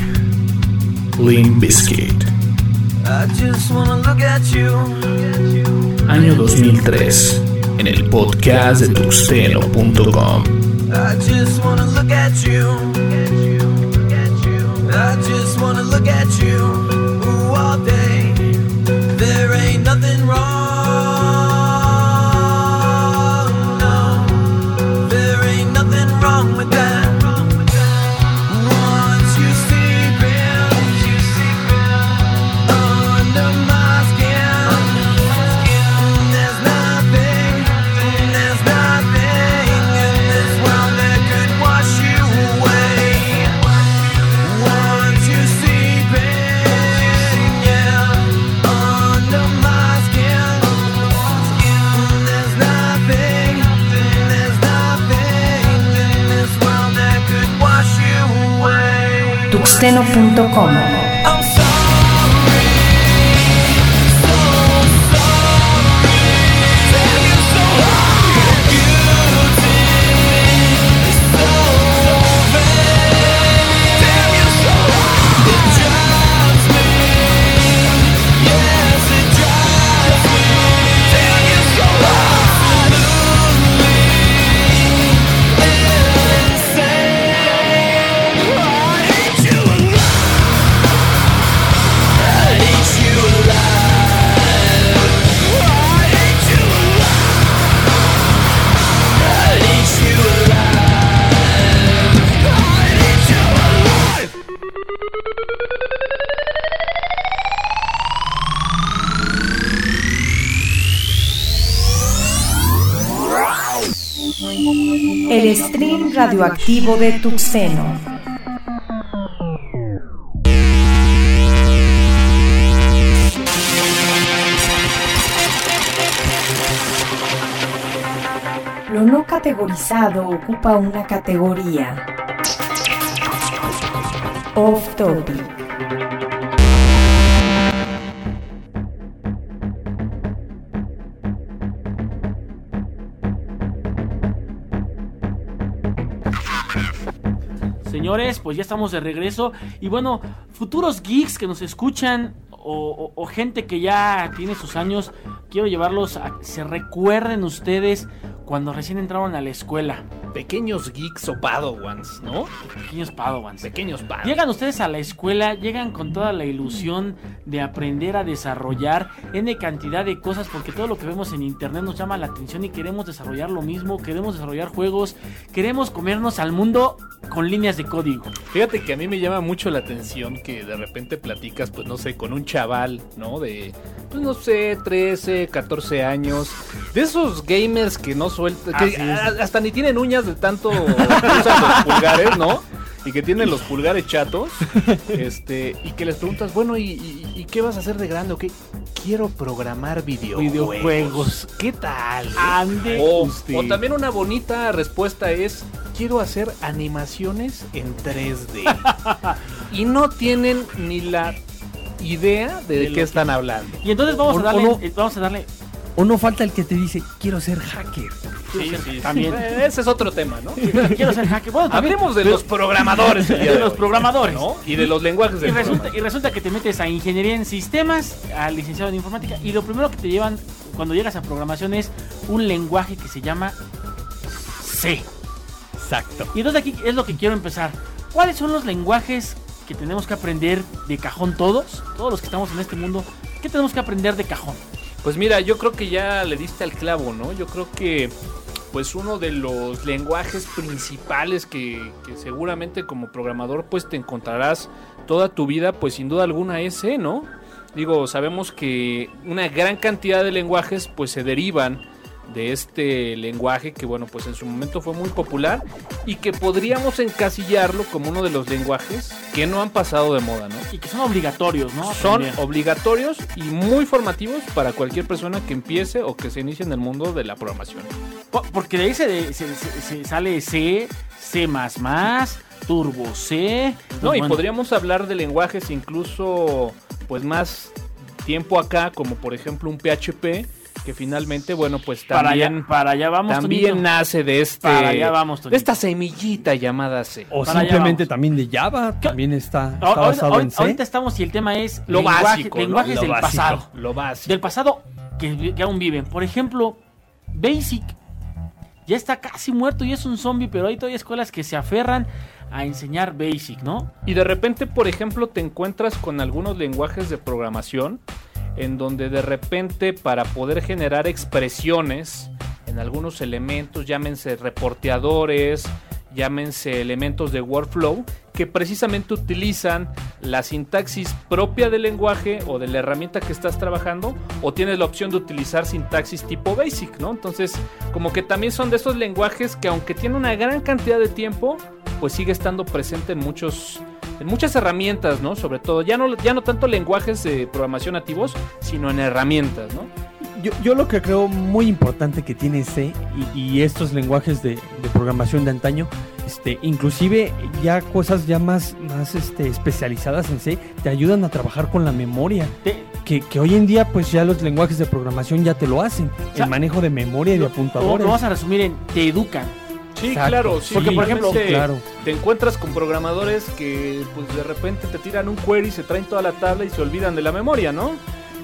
At you. Año 2003. En el podcast de tuxteno.com. tuxteno.com. radioactivo de Tuxeno. Lo no categorizado ocupa una categoría. Off topic. Señores, pues ya estamos de regreso. Y bueno, futuros geeks que nos escuchan o, gente que ya tiene sus años, quiero llevarlos a que se recuerden ustedes cuando recién entraron a la escuela. Pequeños geeks o padawans, ¿no? Pequeños padawans. Pequeños padawans. Llegan ustedes a la escuela, llegan con toda la ilusión de aprender a desarrollar N cantidad de cosas, porque todo lo que vemos en internet nos llama la atención y queremos desarrollar lo mismo, queremos desarrollar juegos, queremos comernos al mundo con líneas de código. Fíjate que a mí me llama mucho la atención que de repente platicas, pues no sé, con un chaval, ¿no? De, pues no sé, 13, 14 años. De esos gamers que no sueltan, que hasta ni tienen uñas de tanto usan los pulgares, ¿no? Y que tienen los pulgares chatos. Este, y que les preguntas, bueno, ¿y, y- y qué vas a hacer de grande? ¿O qué? Quiero programar videojuegos. Videojuegos. ¿Qué tal? Ande O, usted. o también una bonita respuesta es, quiero hacer animaciones en 3D. y no tienen ni la idea de, qué que- están hablando. Y entonces vamos O- a darle, no. eh, vamos a darle O no falta el que te dice, quiero ser hacker. quiero ser- también. Ese es otro tema, ¿no? quiero ser hacker. Bueno, también- Hablemos de pero- los programadores. de los programadores. ¿no? Y de los lenguajes de Y resulta, y resulta que te metes a ingeniería en sistemas, al licenciado en informática, y lo primero que te llevan cuando llegas a programación es un lenguaje que se llama C. Exacto. Y entonces aquí es lo que quiero empezar. ¿Cuáles son los lenguajes que tenemos que aprender de cajón todos? Todos los que estamos en este mundo, ¿qué tenemos que aprender de cajón? Pues mira, yo creo que ya le diste al clavo, ¿no? Yo creo que pues uno de los lenguajes principales que, que seguramente como programador pues te encontrarás toda tu vida, pues sin duda alguna es ¿no? Digo, sabemos que una gran cantidad de lenguajes pues se derivan de este lenguaje que bueno pues en su momento fue muy popular y que podríamos encasillarlo como uno de los lenguajes que no han pasado de moda, ¿no? Y que son obligatorios, ¿no? son Aprender. obligatorios y muy formativos para cualquier persona que empiece o que se inicie en el mundo de la programación. Po- Porque de ahí se, se- se- se sale C, C++, Turbo C. No, y Bueno, podríamos hablar de lenguajes incluso pues más tiempo acá, como por ejemplo un PHP, que finalmente, bueno, pues para allá, también, para allá vamos. también nace de este Para allá vamos, de esta semillita llamada C. O Para simplemente también de Java, también está, está Ahorita, basado en C. ahorita estamos y el tema es Lo lenguaje- básico, lenguajes Lo del básico, pasado. Lo básico. Del pasado que, que aún viven. Por ejemplo, Basic ya está casi muerto y es un zombie, pero hay todavía escuelas que se aferran a enseñar Basic, ¿no? Y de repente, por ejemplo, te encuentras con algunos lenguajes de programación en donde de repente para poder generar expresiones en algunos elementos, llámense reporteadores, llámense elementos de workflow, que precisamente utilizan la sintaxis propia del lenguaje o de la herramienta que estás trabajando, o tienes la opción de utilizar sintaxis tipo basic, ¿no? Entonces, como que también son de esos lenguajes que aunque tiene una gran cantidad de tiempo, pues sigue estando presente en muchos en muchas herramientas, ¿no? Sobre todo, ya no, ya no tanto lenguajes de programación nativos, sino en herramientas, ¿no? Yo, yo lo que creo muy importante que tiene C y, y estos lenguajes de, de programación de antaño, este, inclusive ya cosas ya más, más este, especializadas en C, te ayudan a trabajar con la memoria. Que, que hoy en día pues ya los lenguajes de programación ya te lo hacen. sea, el manejo de memoria y de apuntadores. lo vamos a resumir en te educan. Sí, Exacto. claro, sí. Porque, por ejemplo, claro. te encuentras con programadores que pues de repente te tiran un query, se traen toda la tabla y se olvidan de la memoria, ¿no?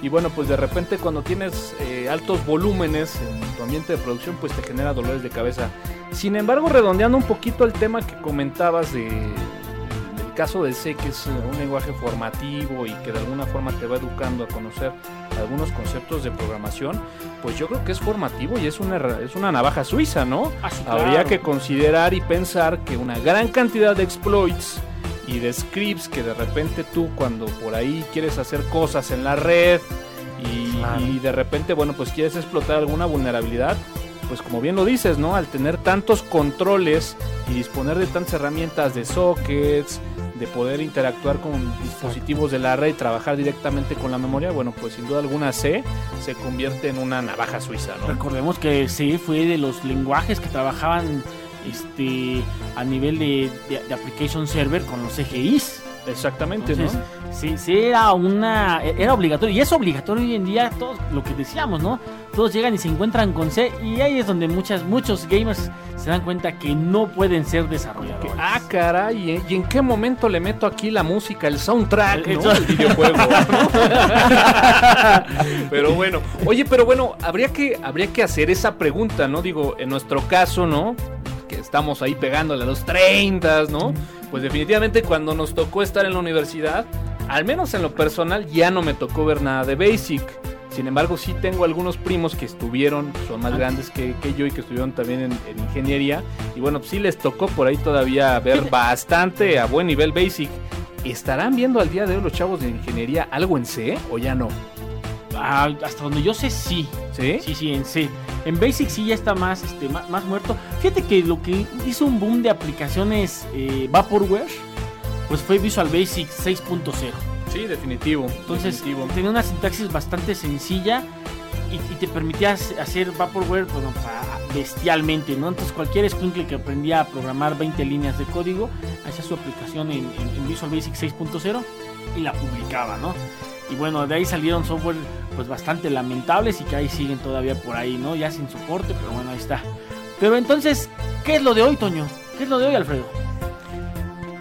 Y bueno, pues de repente cuando tienes eh, altos volúmenes en tu ambiente de producción, pues te genera dolores de cabeza. Sin embargo, redondeando un poquito el tema que comentabas de, del caso de C, que es eh, un lenguaje formativo y que de alguna forma te va educando a conocer algunos conceptos de programación, pues yo creo que es formativo y es una, es una navaja suiza, ¿no? Ah, Habría claro. que considerar y pensar que una gran cantidad de exploits y de scripts que de repente tú cuando por ahí quieres hacer cosas en la red y, Claro. y de repente, bueno, pues quieres explotar alguna vulnerabilidad, pues como bien lo dices, ¿no? Al tener tantos controles y disponer de tantas herramientas de sockets, de poder interactuar con dispositivos de la red y trabajar directamente con la memoria, bueno, pues sin duda alguna C se convierte en una navaja suiza, ¿no? Recordemos que C fue de los lenguajes que trabajaban este a nivel de, de- application server con los CGIs. Exactamente, Entonces, ¿no? sí, sí era una era obligatorio y es obligatorio hoy en día todo lo que decíamos, ¿no? Todos llegan y se encuentran con C y ahí es donde muchas muchos gamers se dan cuenta que no pueden ser desarrolladores. Ah, caray, ¿y- ¿y en qué momento le meto aquí la música, el soundtrack, El- ¿no? el- del videojuego? ¿no? pero bueno, oye, pero bueno, habría que, habría que hacer esa pregunta, ¿no? Digo, en nuestro caso, ¿no? Que estamos ahí pegándole a los 30, ¿no? Pues definitivamente cuando nos tocó estar en la universidad, al menos en lo personal, ya no me tocó ver nada de Basic. Sin embargo, sí tengo algunos primos que estuvieron, son más grandes que, que yo y que estuvieron también en, en ingeniería. Y bueno, pues sí les tocó por ahí todavía ver bastante a buen nivel Basic. ¿Estarán viendo al día de hoy los chavos de ingeniería algo en C o ya no? Ah, hasta donde yo sé sí. ¿Sí? Sí, sí, en C. En Basic sí ya está más, este, más, más muerto. Fíjate que lo que hizo un boom de aplicaciones eh, Vaporware, pues fue Visual Basic 6.0. Sí, definitivo. Entonces definitivo. tenía una sintaxis bastante sencilla y, y te permitía hac- hacer Vaporware bueno, bestialmente, ¿no? Entonces cualquier squinkle que aprendía a programar 20 líneas de código hacía su aplicación en, en- en Visual Basic 6.0 y la publicaba, ¿no? Y bueno, de ahí salieron software pues bastante lamentables y que ahí siguen todavía por ahí, ¿no? Ya sin soporte, pero bueno, ahí está. Pero entonces, ¿qué es lo de hoy, Toño? ¿Qué es lo de hoy, Alfredo?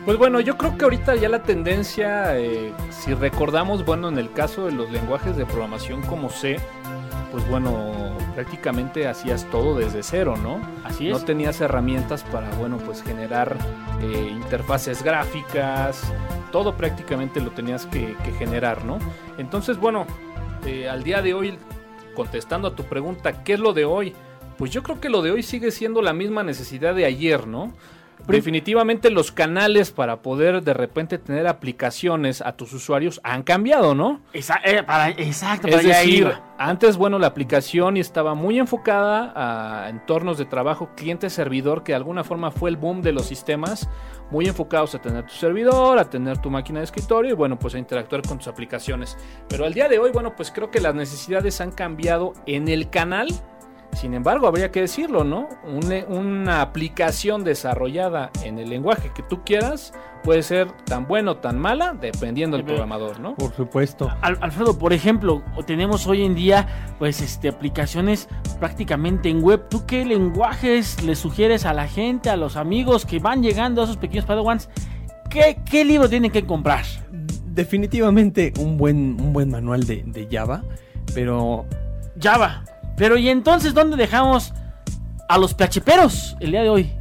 Pues bueno, yo creo que ahorita ya la tendencia, eh, si recordamos, bueno, en el caso de los lenguajes de programación como C, pues bueno, prácticamente hacías todo desde cero, ¿no? Así es. No tenías herramientas para, bueno, pues generar eh, interfaces gráficas, todo prácticamente lo tenías que, que generar, ¿no? Entonces, bueno, eh, al día de hoy, contestando a tu pregunta, ¿qué es lo de hoy? Pues yo creo que lo de hoy sigue siendo la misma necesidad de ayer, ¿no? Definitivamente los canales para poder de repente tener aplicaciones a tus usuarios han cambiado, ¿no? Eh, para- exacto, para Es decir, iba. antes, bueno, la aplicación estaba muy enfocada a entornos de trabajo cliente-servidor, que de alguna forma fue el boom de los sistemas, muy enfocados a tener tu servidor, a tener tu máquina de escritorio y, bueno, pues a interactuar con tus aplicaciones. Pero al día de hoy, bueno, pues creo que las necesidades han cambiado en el canal. Sin embargo, habría que decirlo, ¿no? Una, una aplicación desarrollada en el lenguaje que tú quieras puede ser tan buena o tan mala, dependiendo del programador, ¿no? Por supuesto. Al- Alfredo, por ejemplo, tenemos hoy en día pues este aplicaciones prácticamente en web. ¿Tú qué lenguajes le sugieres a la gente, a los amigos que van llegando a esos pequeños padawans? ¿Qué, qué libro tienen que comprar? Definitivamente un buen, un buen manual de, de Java, pero Java. Pero ¿y entonces dónde dejamos a los PHPeros el día de hoy?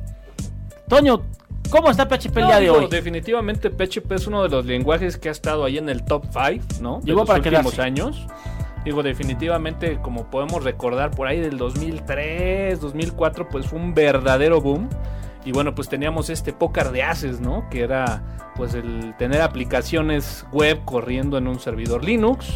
Toño, ¿cómo está PHP el No, día de digo, hoy? Definitivamente PHP es uno de los lenguajes que ha estado ahí en el top 5, ¿no? De Llegó los para últimos quedarse. años. Digo, definitivamente, como podemos recordar por ahí del 2003, 2004, pues fue un verdadero boom. Y bueno, pues teníamos este pócar de haces, ¿no? Que era pues el tener aplicaciones web corriendo en un servidor Linux,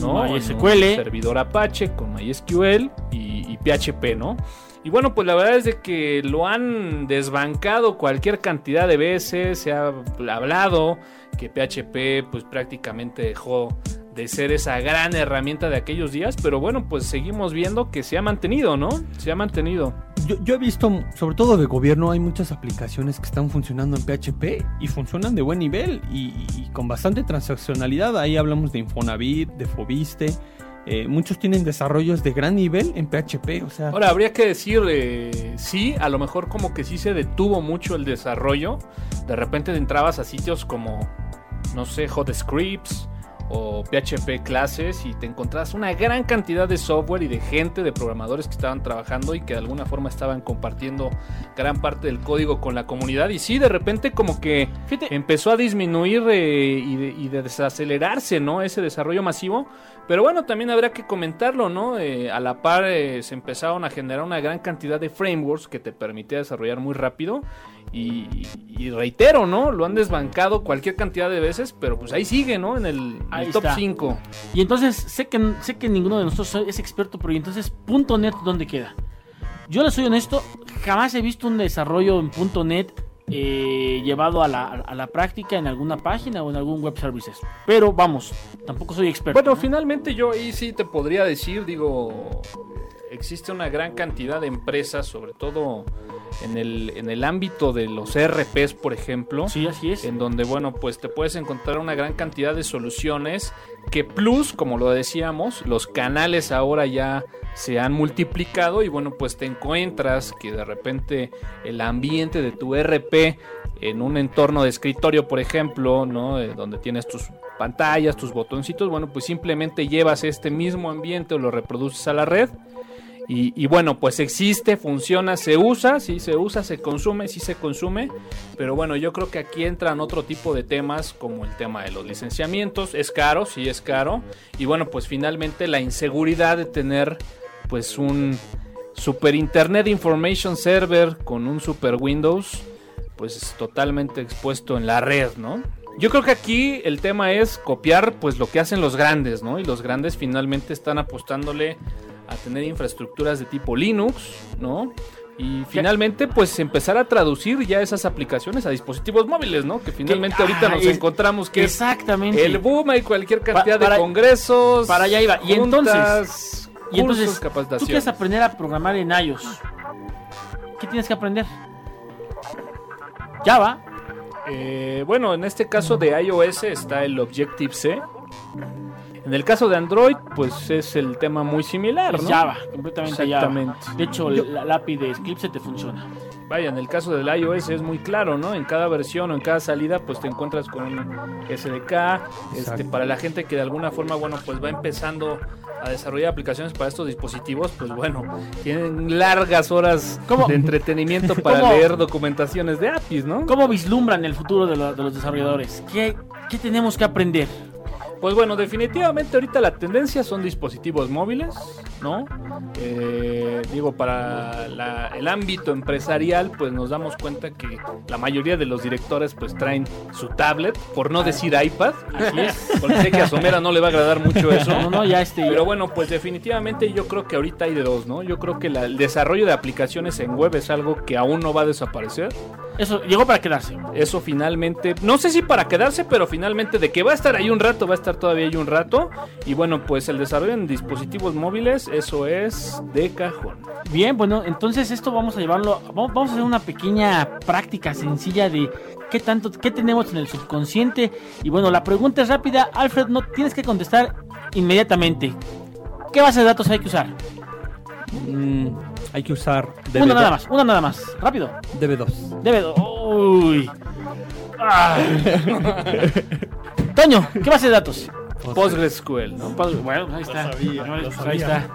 ¿no? MySQL. servidor Apache con MySQL y, y PHP, ¿no? Y bueno, pues la verdad es de que lo han desbancado cualquier cantidad de veces, se ha hablado que PHP pues prácticamente dejó de ser esa gran herramienta de aquellos días, pero bueno, pues seguimos viendo que se ha mantenido, ¿no? Se ha mantenido. yo, yo he visto, sobre todo de gobierno, hay muchas aplicaciones que están funcionando en PHP y funcionan de buen nivel y, y con bastante transaccionalidad. Ahí hablamos de Infonavit, de Fobiste. eh, muchos tienen desarrollos de gran nivel en PHP, o sea, Ahora, habría que decir, eh, sí, a lo mejor como que sí se detuvo mucho el desarrollo. De repente entrabas a sitios como, no sé, Hot Scripts o PHP clases y te encontrabas una gran cantidad de software y de gente, de programadores que estaban trabajando y que de alguna forma estaban compartiendo gran parte del código con la comunidad. Y sí, de repente como que empezó a disminuir eh, y, de, y de desacelerarse, ¿no? Ese desarrollo masivo. Pero bueno, también habrá que comentarlo, ¿no? Eh, a la par eh, se empezaron a generar una gran cantidad de frameworks que te permitía desarrollar muy rápido. Y, y reitero, ¿no? Lo han desbancado cualquier cantidad de veces, pero pues ahí sigue, ¿no? En el, top está. 5. y entonces sé que sé que ninguno de nosotros es experto, pero ¿y entonces .net dónde queda? Yo le soy honesto, jamás he visto un desarrollo en .NET eh, llevado a la, a la práctica en alguna página o en algún web services. Pero vamos, tampoco soy experto. Bueno, ¿no? finalmente yo ahí sí te podría decir, digo, existe una gran cantidad de empresas, sobre todo en el, en el ámbito de los RPs, por ejemplo. Sí, así es. en donde, bueno, pues te puedes encontrar una gran cantidad de soluciones que plus, como lo decíamos, los canales ahora ya se han multiplicado y bueno, pues te encuentras que de repente el ambiente de tu RP en un entorno de escritorio, por ejemplo, ¿no? Eh, donde tienes tus pantallas, tus botoncitos, bueno, pues simplemente llevas este mismo ambiente o lo reproduces a la red. Y, y bueno, pues existe, funciona, se usa, sí se usa, se consume, sí se consume. Pero bueno, yo creo que aquí entran otro tipo de temas como el tema de los licenciamientos. Es caro, sí es caro. Y bueno, pues finalmente la inseguridad de tener pues un Super Internet Information Server con un Super Windows pues totalmente expuesto en la red, ¿no? Yo creo que aquí el tema es copiar pues lo que hacen los grandes, ¿no? Y los grandes finalmente están apostándole a tener infraestructuras de tipo Linux, ¿no? Y finalmente pues empezar a traducir ya esas aplicaciones a dispositivos móviles, ¿no? Que finalmente Que- ahorita ah, nos es- encontramos que es Exactamente. el boom hay cualquier cantidad para- de congresos, para allá iba. Y juntas, Y entonces, tú quieres aprender a programar en iOS. ¿Qué tienes que aprender? Java. Eh, bueno, en este caso de iOS está el Objective-C. En el caso de Android, pues es el tema muy similar, Es ¿no? Java, completamente Exactamente. Java. De hecho, la- API de Eclipse te funciona. Vaya, en el caso del iOS es muy claro, ¿no? En cada versión o en cada salida, pues te encuentras con un SDK. Este, para la gente que de alguna forma, bueno, pues va empezando a desarrollar aplicaciones para estos dispositivos, pues bueno, tienen largas horas ¿Cómo? de entretenimiento para ¿Cómo? leer documentaciones de APIs, ¿no? ¿Cómo vislumbran el futuro de, lo- de los desarrolladores? ¿Qué, ¿Qué tenemos que aprender? Pues bueno, definitivamente ahorita la tendencia son dispositivos móviles, ¿no? Eh, digo, para la- el ámbito empresarial, pues nos damos cuenta que la mayoría de los directores pues traen su tablet, por no decir iPad. Así es. Porque sé que a Somera no le va a agradar mucho eso. No, no, ya este. Pero bueno, pues definitivamente yo creo que ahorita hay de dos, ¿no? Yo creo que la- el desarrollo de aplicaciones en web es algo que aún no va a desaparecer. Eso llegó para quedarse. Eso finalmente, no sé si para quedarse, pero finalmente de que va a estar ahí un rato, va a estar todavía ahí un rato. Y bueno, pues el desarrollo en dispositivos móviles, eso es de cajón. Bien, bueno, entonces esto vamos a llevarlo. Vamos a hacer una pequeña práctica sencilla de qué tanto, qué tenemos en el subconsciente. Y bueno, la pregunta es rápida. Alfred, no tienes que contestar inmediatamente. ¿Qué base de datos hay que usar? Mm, hay que usar DB2. Una nada más, una nada más. Rápido. DB2. Debe. Uy. Ay. Toño, ¿qué base de datos? PostgreSQL, ¿no? Pues, Bueno, ahí está. Señores, pues ahí está.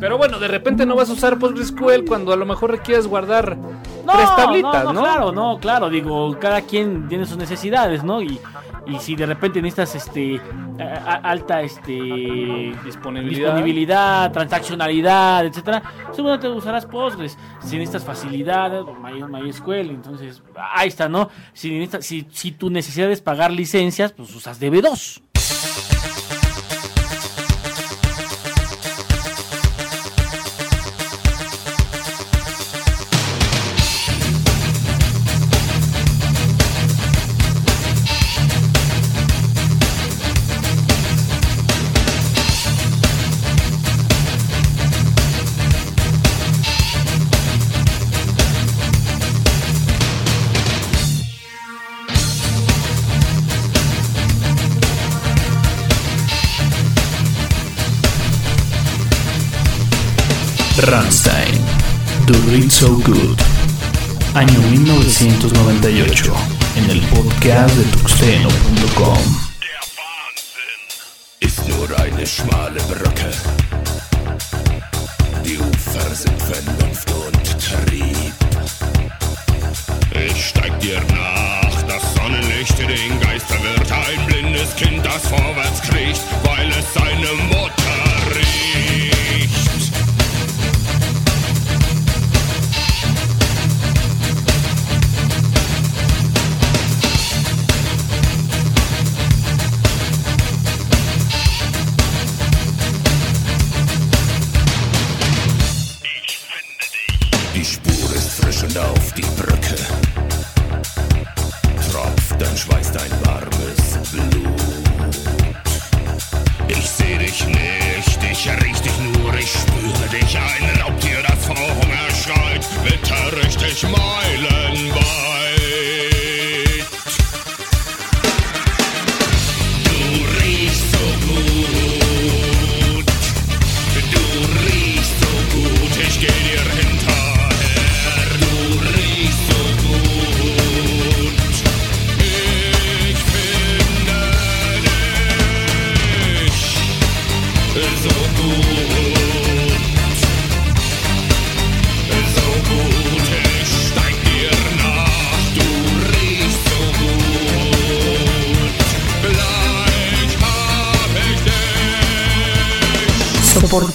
Pero bueno, de repente no vas a usar PostgreSQL cuando a lo mejor requieres guardar No, tres tablitas, no, ¿no? no, claro, no, claro, digo, cada quien tiene sus necesidades, ¿no? Y, y si de repente necesitas este a- a- alta este Disponibilidad. disponibilidad, transaccionalidad, etcétera, seguramente usarás Postgres. Si necesitas facilidad, My- MySQL, entonces ahí está, ¿no? Si necesitas- si, si tu necesidad es pagar licencias, pues usas DB2. Rammstein, Do It So Good. Año 1998, en el podcast de tuxteno.com. ist nur eine schmale Brücke. Die Ufer sind Vernunft und Trieb. Ich steig dir nach, das Sonnenlicht den Geist verwirrt. Ein blindes Kind, das vorwärts kriecht, weil es seine Mutter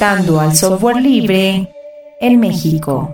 al software libre en México.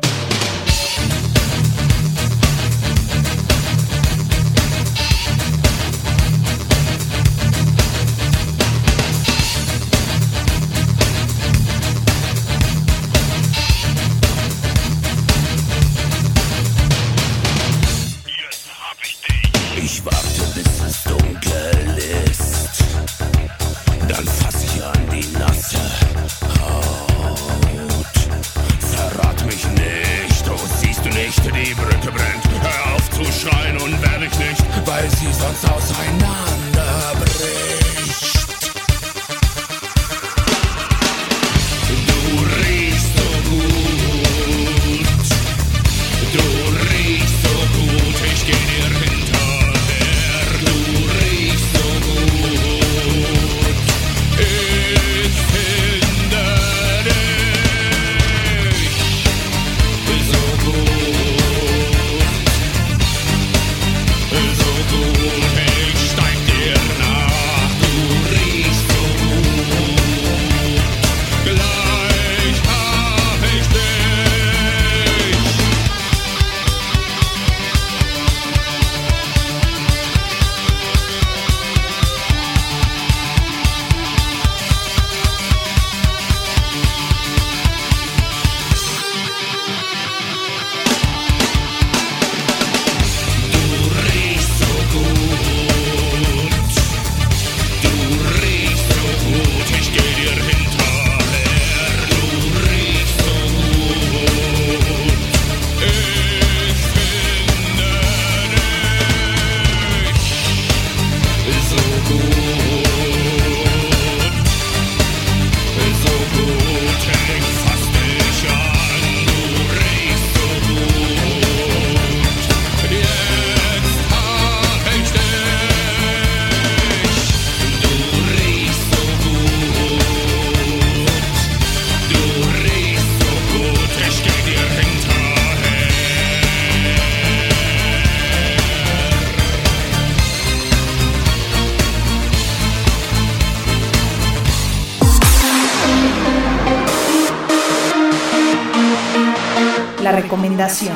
La recomendación.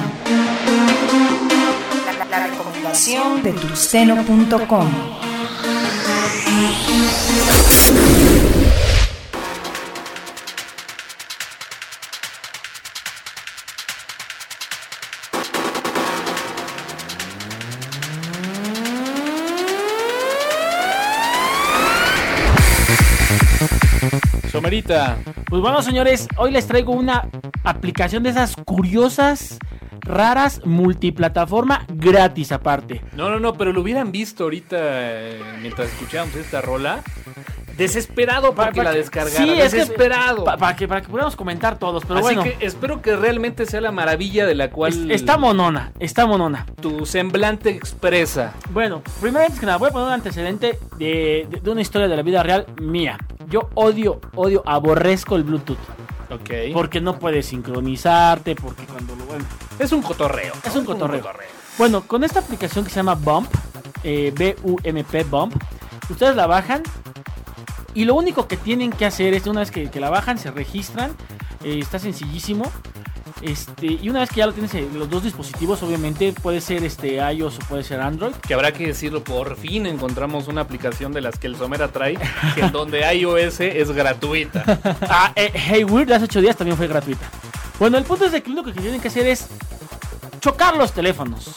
La, la- la recomendación de tuxteno.com. Somerita. Pues bueno, señores, hoy les traigo una aplicación de esas curiosas, raras, multiplataforma gratis aparte. No, no, no, pero lo hubieran visto ahorita eh, mientras escuchábamos esta rola. Desesperado para que la descargaran. Sí, es que- Desesperado. Pa- para que para que pudiéramos comentar todos, pero Así bueno. que espero que realmente sea la maravilla de la cual es- está monona, está monona. tu semblante expresa. Bueno, primero antes que nada, voy a poner un antecedente de, de- de una historia de la vida real mía. Yo odio, odio, aborrezco el Bluetooth. Ok. Porque no puedes sincronizarte, porque cuando lo... Bueno, Es un cotorreo. Es un cotorreo. Bueno, con esta aplicación que se llama Bump, eh, B-U-M-P Bump, ustedes la bajan y lo único que tienen que hacer es una vez que, que la bajan, se registran, eh, está sencillísimo. Este, y una vez que ya lo tienes en los dos dispositivos, obviamente puede ser este iOS o puede ser Android. Que habrá que decirlo, por fin encontramos una aplicación de las que el Somera trae, que en donde iOS es gratuita. Ah, eh, Hey Weird hace 8 días también fue gratuita. Bueno, el punto es de que lo único que tienen que hacer es chocar los teléfonos.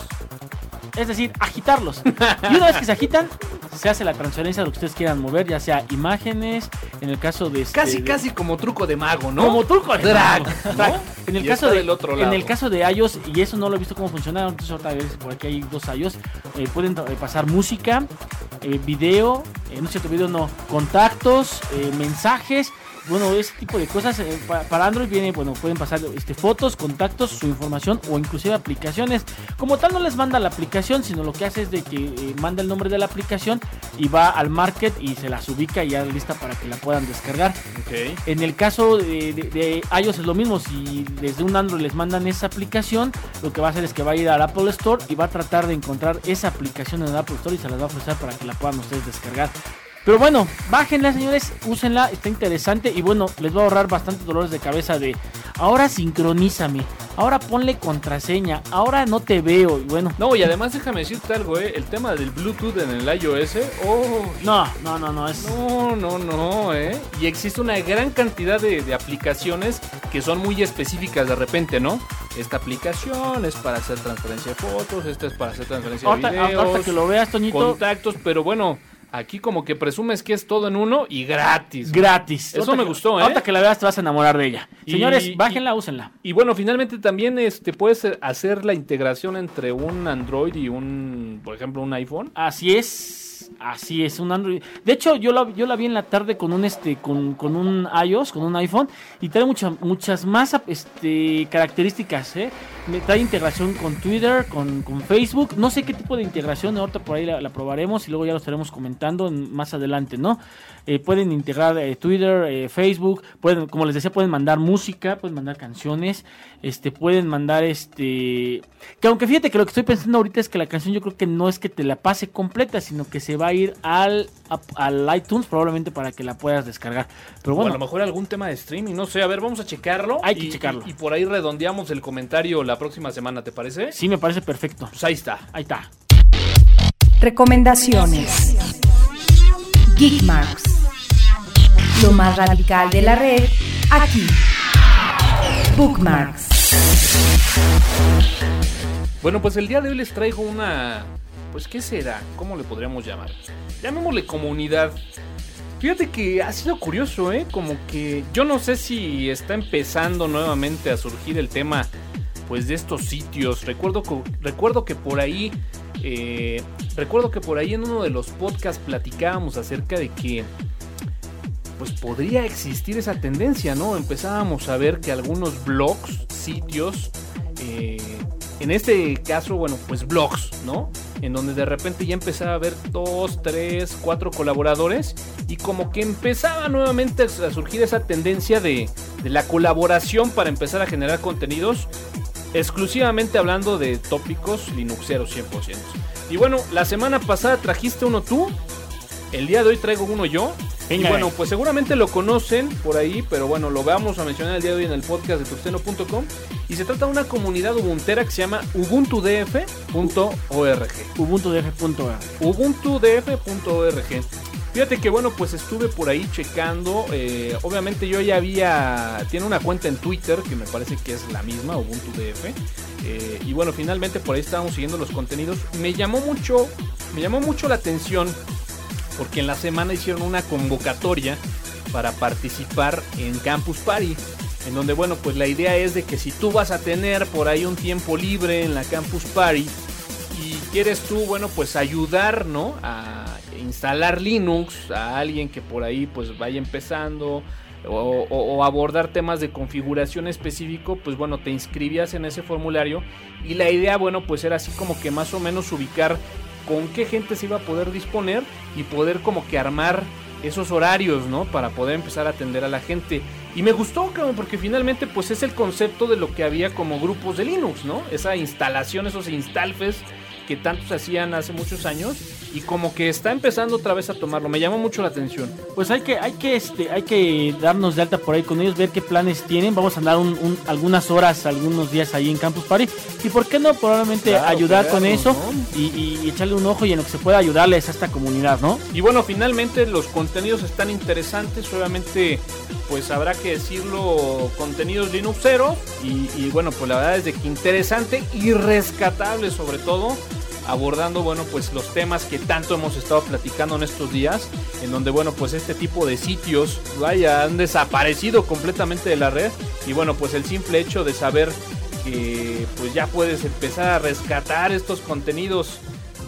Es decir, agitarlos. Y una vez que se agitan, se hace la transferencia de lo que ustedes quieran mover, ya sea imágenes, en el caso de... este- Casi, de- casi como truco de mago, ¿no? Como truco de Drag, mago. ¿no? Drag. En el caso de del otro en el caso de iOS y eso no lo he visto cómo funciona, entonces ahorita ver por aquí hay dos iOS, eh, pueden eh, pasar música, eh, video, eh, no es cierto video no, contactos, eh, mensajes, bueno, ese tipo de cosas eh, pa- para Android viene, bueno, pueden pasar este fotos, contactos, su información o inclusive aplicaciones. Como tal no les manda la aplicación, sino lo que hace es de que eh, manda el nombre de la aplicación y va al market y se las ubica y ya lista para que la puedan descargar. Ok. En el caso de, de- de iOS es lo mismo, si desde un Android les mandan esa aplicación, lo que va a hacer es que va a ir al Apple Store y va a tratar de encontrar esa aplicación en el Apple Store y se las va a ofrecer para que la puedan ustedes descargar. Pero bueno, bájenla señores, úsenla, está interesante y bueno, les va a ahorrar bastantes dolores de cabeza de ahora sincronízame, ahora ponle contraseña, ahora no te veo y bueno, No, y además déjame decirte algo, ¿eh? El tema del Bluetooth en el iOS, oh, no, no, no, no, es... No, no, no, ¿eh? Y existe una gran cantidad de, de aplicaciones que son muy específicas de repente, ¿no? Esta aplicación es para hacer transferencia de fotos, esta es para hacer transferencia de videos, ahorita que lo veas, Toñito, contactos, pero bueno, aquí como que presumes que es todo en uno y gratis. gratis. Eso me que- gustó, ¿eh? Ahorita que la veas te vas a enamorar de ella. Y- Señores, y- bájenla, úsenla. Y bueno, finalmente también este puedes hacer la integración entre un Android y un, por ejemplo, un iPhone. Así es, así es, un Android. De hecho, yo la, yo la vi en la tarde con un este, con, con un iOS, con un iPhone, y trae muchas, muchas más este, características, ¿eh? Trae integración con Twitter, con, con Facebook. No sé qué tipo de integración, ahorita por ahí la, la probaremos y luego ya lo estaremos comentando en- más adelante, ¿no? Eh, pueden integrar eh, Twitter, eh, Facebook, pueden, como les decía, pueden mandar música, pueden mandar canciones, este, pueden mandar este, que aunque fíjate que lo que estoy pensando ahorita es que la canción yo creo que no es que te la pase completa, sino que se va a ir al, a- al iTunes probablemente para que la puedas descargar. Pero O a bueno, lo mejor algún tema de streaming, no sé, a ver, vamos a checarlo. Hay que y- checarlo. Y, y por ahí redondeamos el comentario la próxima semana, ¿te parece? sí me parece perfecto. Pues ahí está. Ahí está. Recomendaciones. Geekmarks. Lo más radical de la red, aquí. Bookmarks. Bueno, pues el día de hoy les traigo una... Pues, ¿qué será? ¿Cómo le podríamos llamar? Llamémosle comunidad. Fíjate que ha sido curioso, ¿eh? Como que yo no sé si está empezando nuevamente a surgir el tema, pues, de estos sitios. Recuerdo, recuerdo que por ahí... eh, recuerdo que por ahí en uno de los podcasts platicábamos acerca de que pues podría existir esa tendencia, ¿no? Empezábamos a ver que algunos blogs, sitios, eh, en este caso, bueno, pues blogs, ¿no? En donde de repente ya empezaba a haber dos, tres, cuatro colaboradores y como que empezaba nuevamente a surgir esa tendencia de, de la colaboración para empezar a generar contenidos exclusivamente hablando de tópicos linuxeros 100%. Y bueno, la semana pasada trajiste uno tú, el día de hoy traigo uno yo. Venga, y bueno, pues seguramente lo conocen por ahí, pero bueno, lo vamos a mencionar el día de hoy en el podcast de tuxteno.com. Y se trata de una comunidad ubuntera que se llama ubuntudf.org. UbuntuDF.org. ubuntudf.org. Fíjate que bueno, pues estuve por ahí checando. eh, obviamente yo ya había. Tiene una cuenta en Twitter que me parece que es la misma, UbuntuDF. eh, y bueno, finalmente por ahí estábamos siguiendo los contenidos. Me llamó mucho. Me llamó mucho la atención. Porque en la semana hicieron una convocatoria para participar en Campus Party. En donde, bueno, pues la idea es de que si tú vas a tener por ahí un tiempo libre en la Campus Party y quieres tú, bueno, pues ayudar, ¿no? A instalar Linux a alguien que por ahí pues vaya empezando o, abordar temas de configuración específico, pues bueno, te inscribías en ese formulario y la idea, bueno, pues era así como que más o menos ubicar con qué gente se iba a poder disponer y poder como que armar esos horarios, ¿no? Para poder empezar a atender a la gente. Y me gustó, cabrón, porque finalmente pues es el concepto de lo que había como grupos de Linux, ¿no? Esa instalación, esos instalfes que que tanto se hacían hace muchos años y como que está empezando otra vez a tomarlo. Me llamó mucho la atención. Pues hay que, hay que, este, hay que darnos de alta por ahí con ellos, ver qué planes tienen. Vamos a andar un- un- algunas horas, algunos días ahí en Campus Party. Y por qué no, probablemente Claro, ayudar con pegarnos, eso ¿no? y, echarle un ojo y en lo que se pueda ayudarles a esta comunidad, ¿no? Y bueno, finalmente los contenidos están interesantes. Obviamente, pues habrá que decirlo, contenidos Linuxeros. Y, y bueno, pues la verdad es de que interesante y rescatable sobre todo. Abordando, bueno, pues los temas que tanto hemos estado platicando en estos días. En donde, bueno, pues este tipo de sitios, vaya, han desaparecido completamente de la red. Y bueno, pues el simple hecho de saber que pues ya puedes empezar a rescatar estos contenidos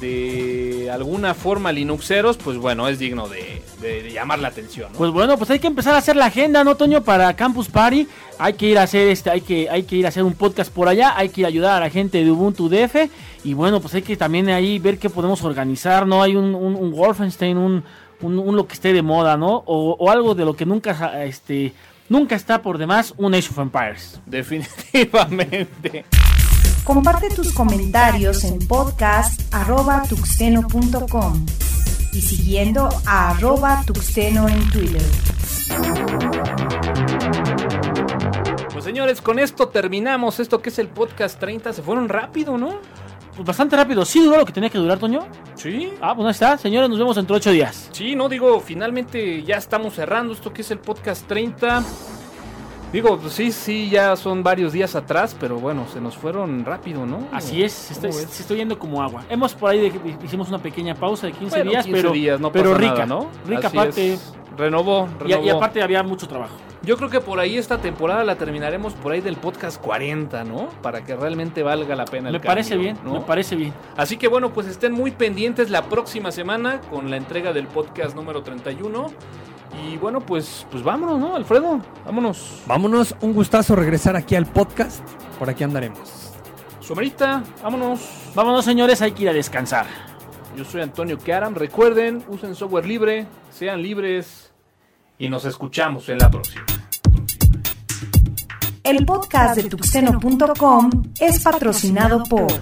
de alguna forma linuxeros, pues bueno, es digno de, de- de llamar la atención. ¿no? Pues bueno, pues hay que empezar a hacer la agenda, ¿no, Toño? Para Campus Party. Hay que ir a hacer este, hay que, hay que ir a hacer un podcast por allá, hay que ir a ayudar a la gente de Ubuntu DF. Y bueno, pues hay que también ahí ver qué podemos organizar, ¿no? Hay un, un, un Wolfenstein, un, un, un lo que esté de moda, ¿no? O, o algo de lo que nunca este. Nunca está por demás un Age of Empires. Definitivamente. Comparte tus comentarios en podcast.tuxteno.com y siguiendo a arroba tuxteno en Twitter. Pues señores, con esto terminamos esto que es el podcast 30. Se fueron rápido, ¿no? Pues bastante rápido. ¿Sí duró lo que tenía que durar, Toño? Sí. Ah, pues ahí está. Señores, nos vemos dentro de ocho días. Sí, no digo, finalmente ya estamos cerrando esto que es el podcast 30. Digo, pues sí, sí, ya son varios días atrás, pero bueno, se nos fueron rápido, ¿no? Así es, se está, yendo como agua. Hemos por ahí de- hicimos una pequeña pausa de 15 Bueno, días, 15 pero, días, no pero rica, nada, ¿no? Rica Así aparte. es. Renovó, Y, renovó. y aparte había mucho trabajo. Yo creo que por ahí esta temporada la terminaremos por ahí del podcast 40, ¿no? Para que realmente valga la pena el Me parece bien, ¿no? me parece bien. Así que bueno, pues estén muy pendientes la próxima semana con la entrega del podcast número 31. Y bueno, pues, pues vámonos, ¿no, Alfredo? Vámonos. Vámonos, un gustazo regresar aquí al podcast. Por aquí andaremos. Somerita, vámonos. Vámonos, señores, hay que ir a descansar. Yo soy Antonio Karam. Recuerden, usen software libre, sean libres y nos escuchamos en la próxima. El podcast de tuxteno.com es patrocinado por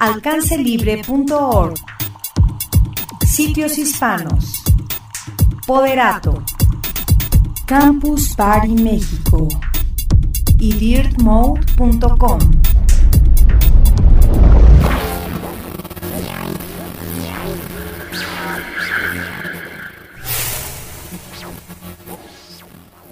alcancelibre.org, Sitios Hispanos, Poderato, Campus Party México y dirtmode.com.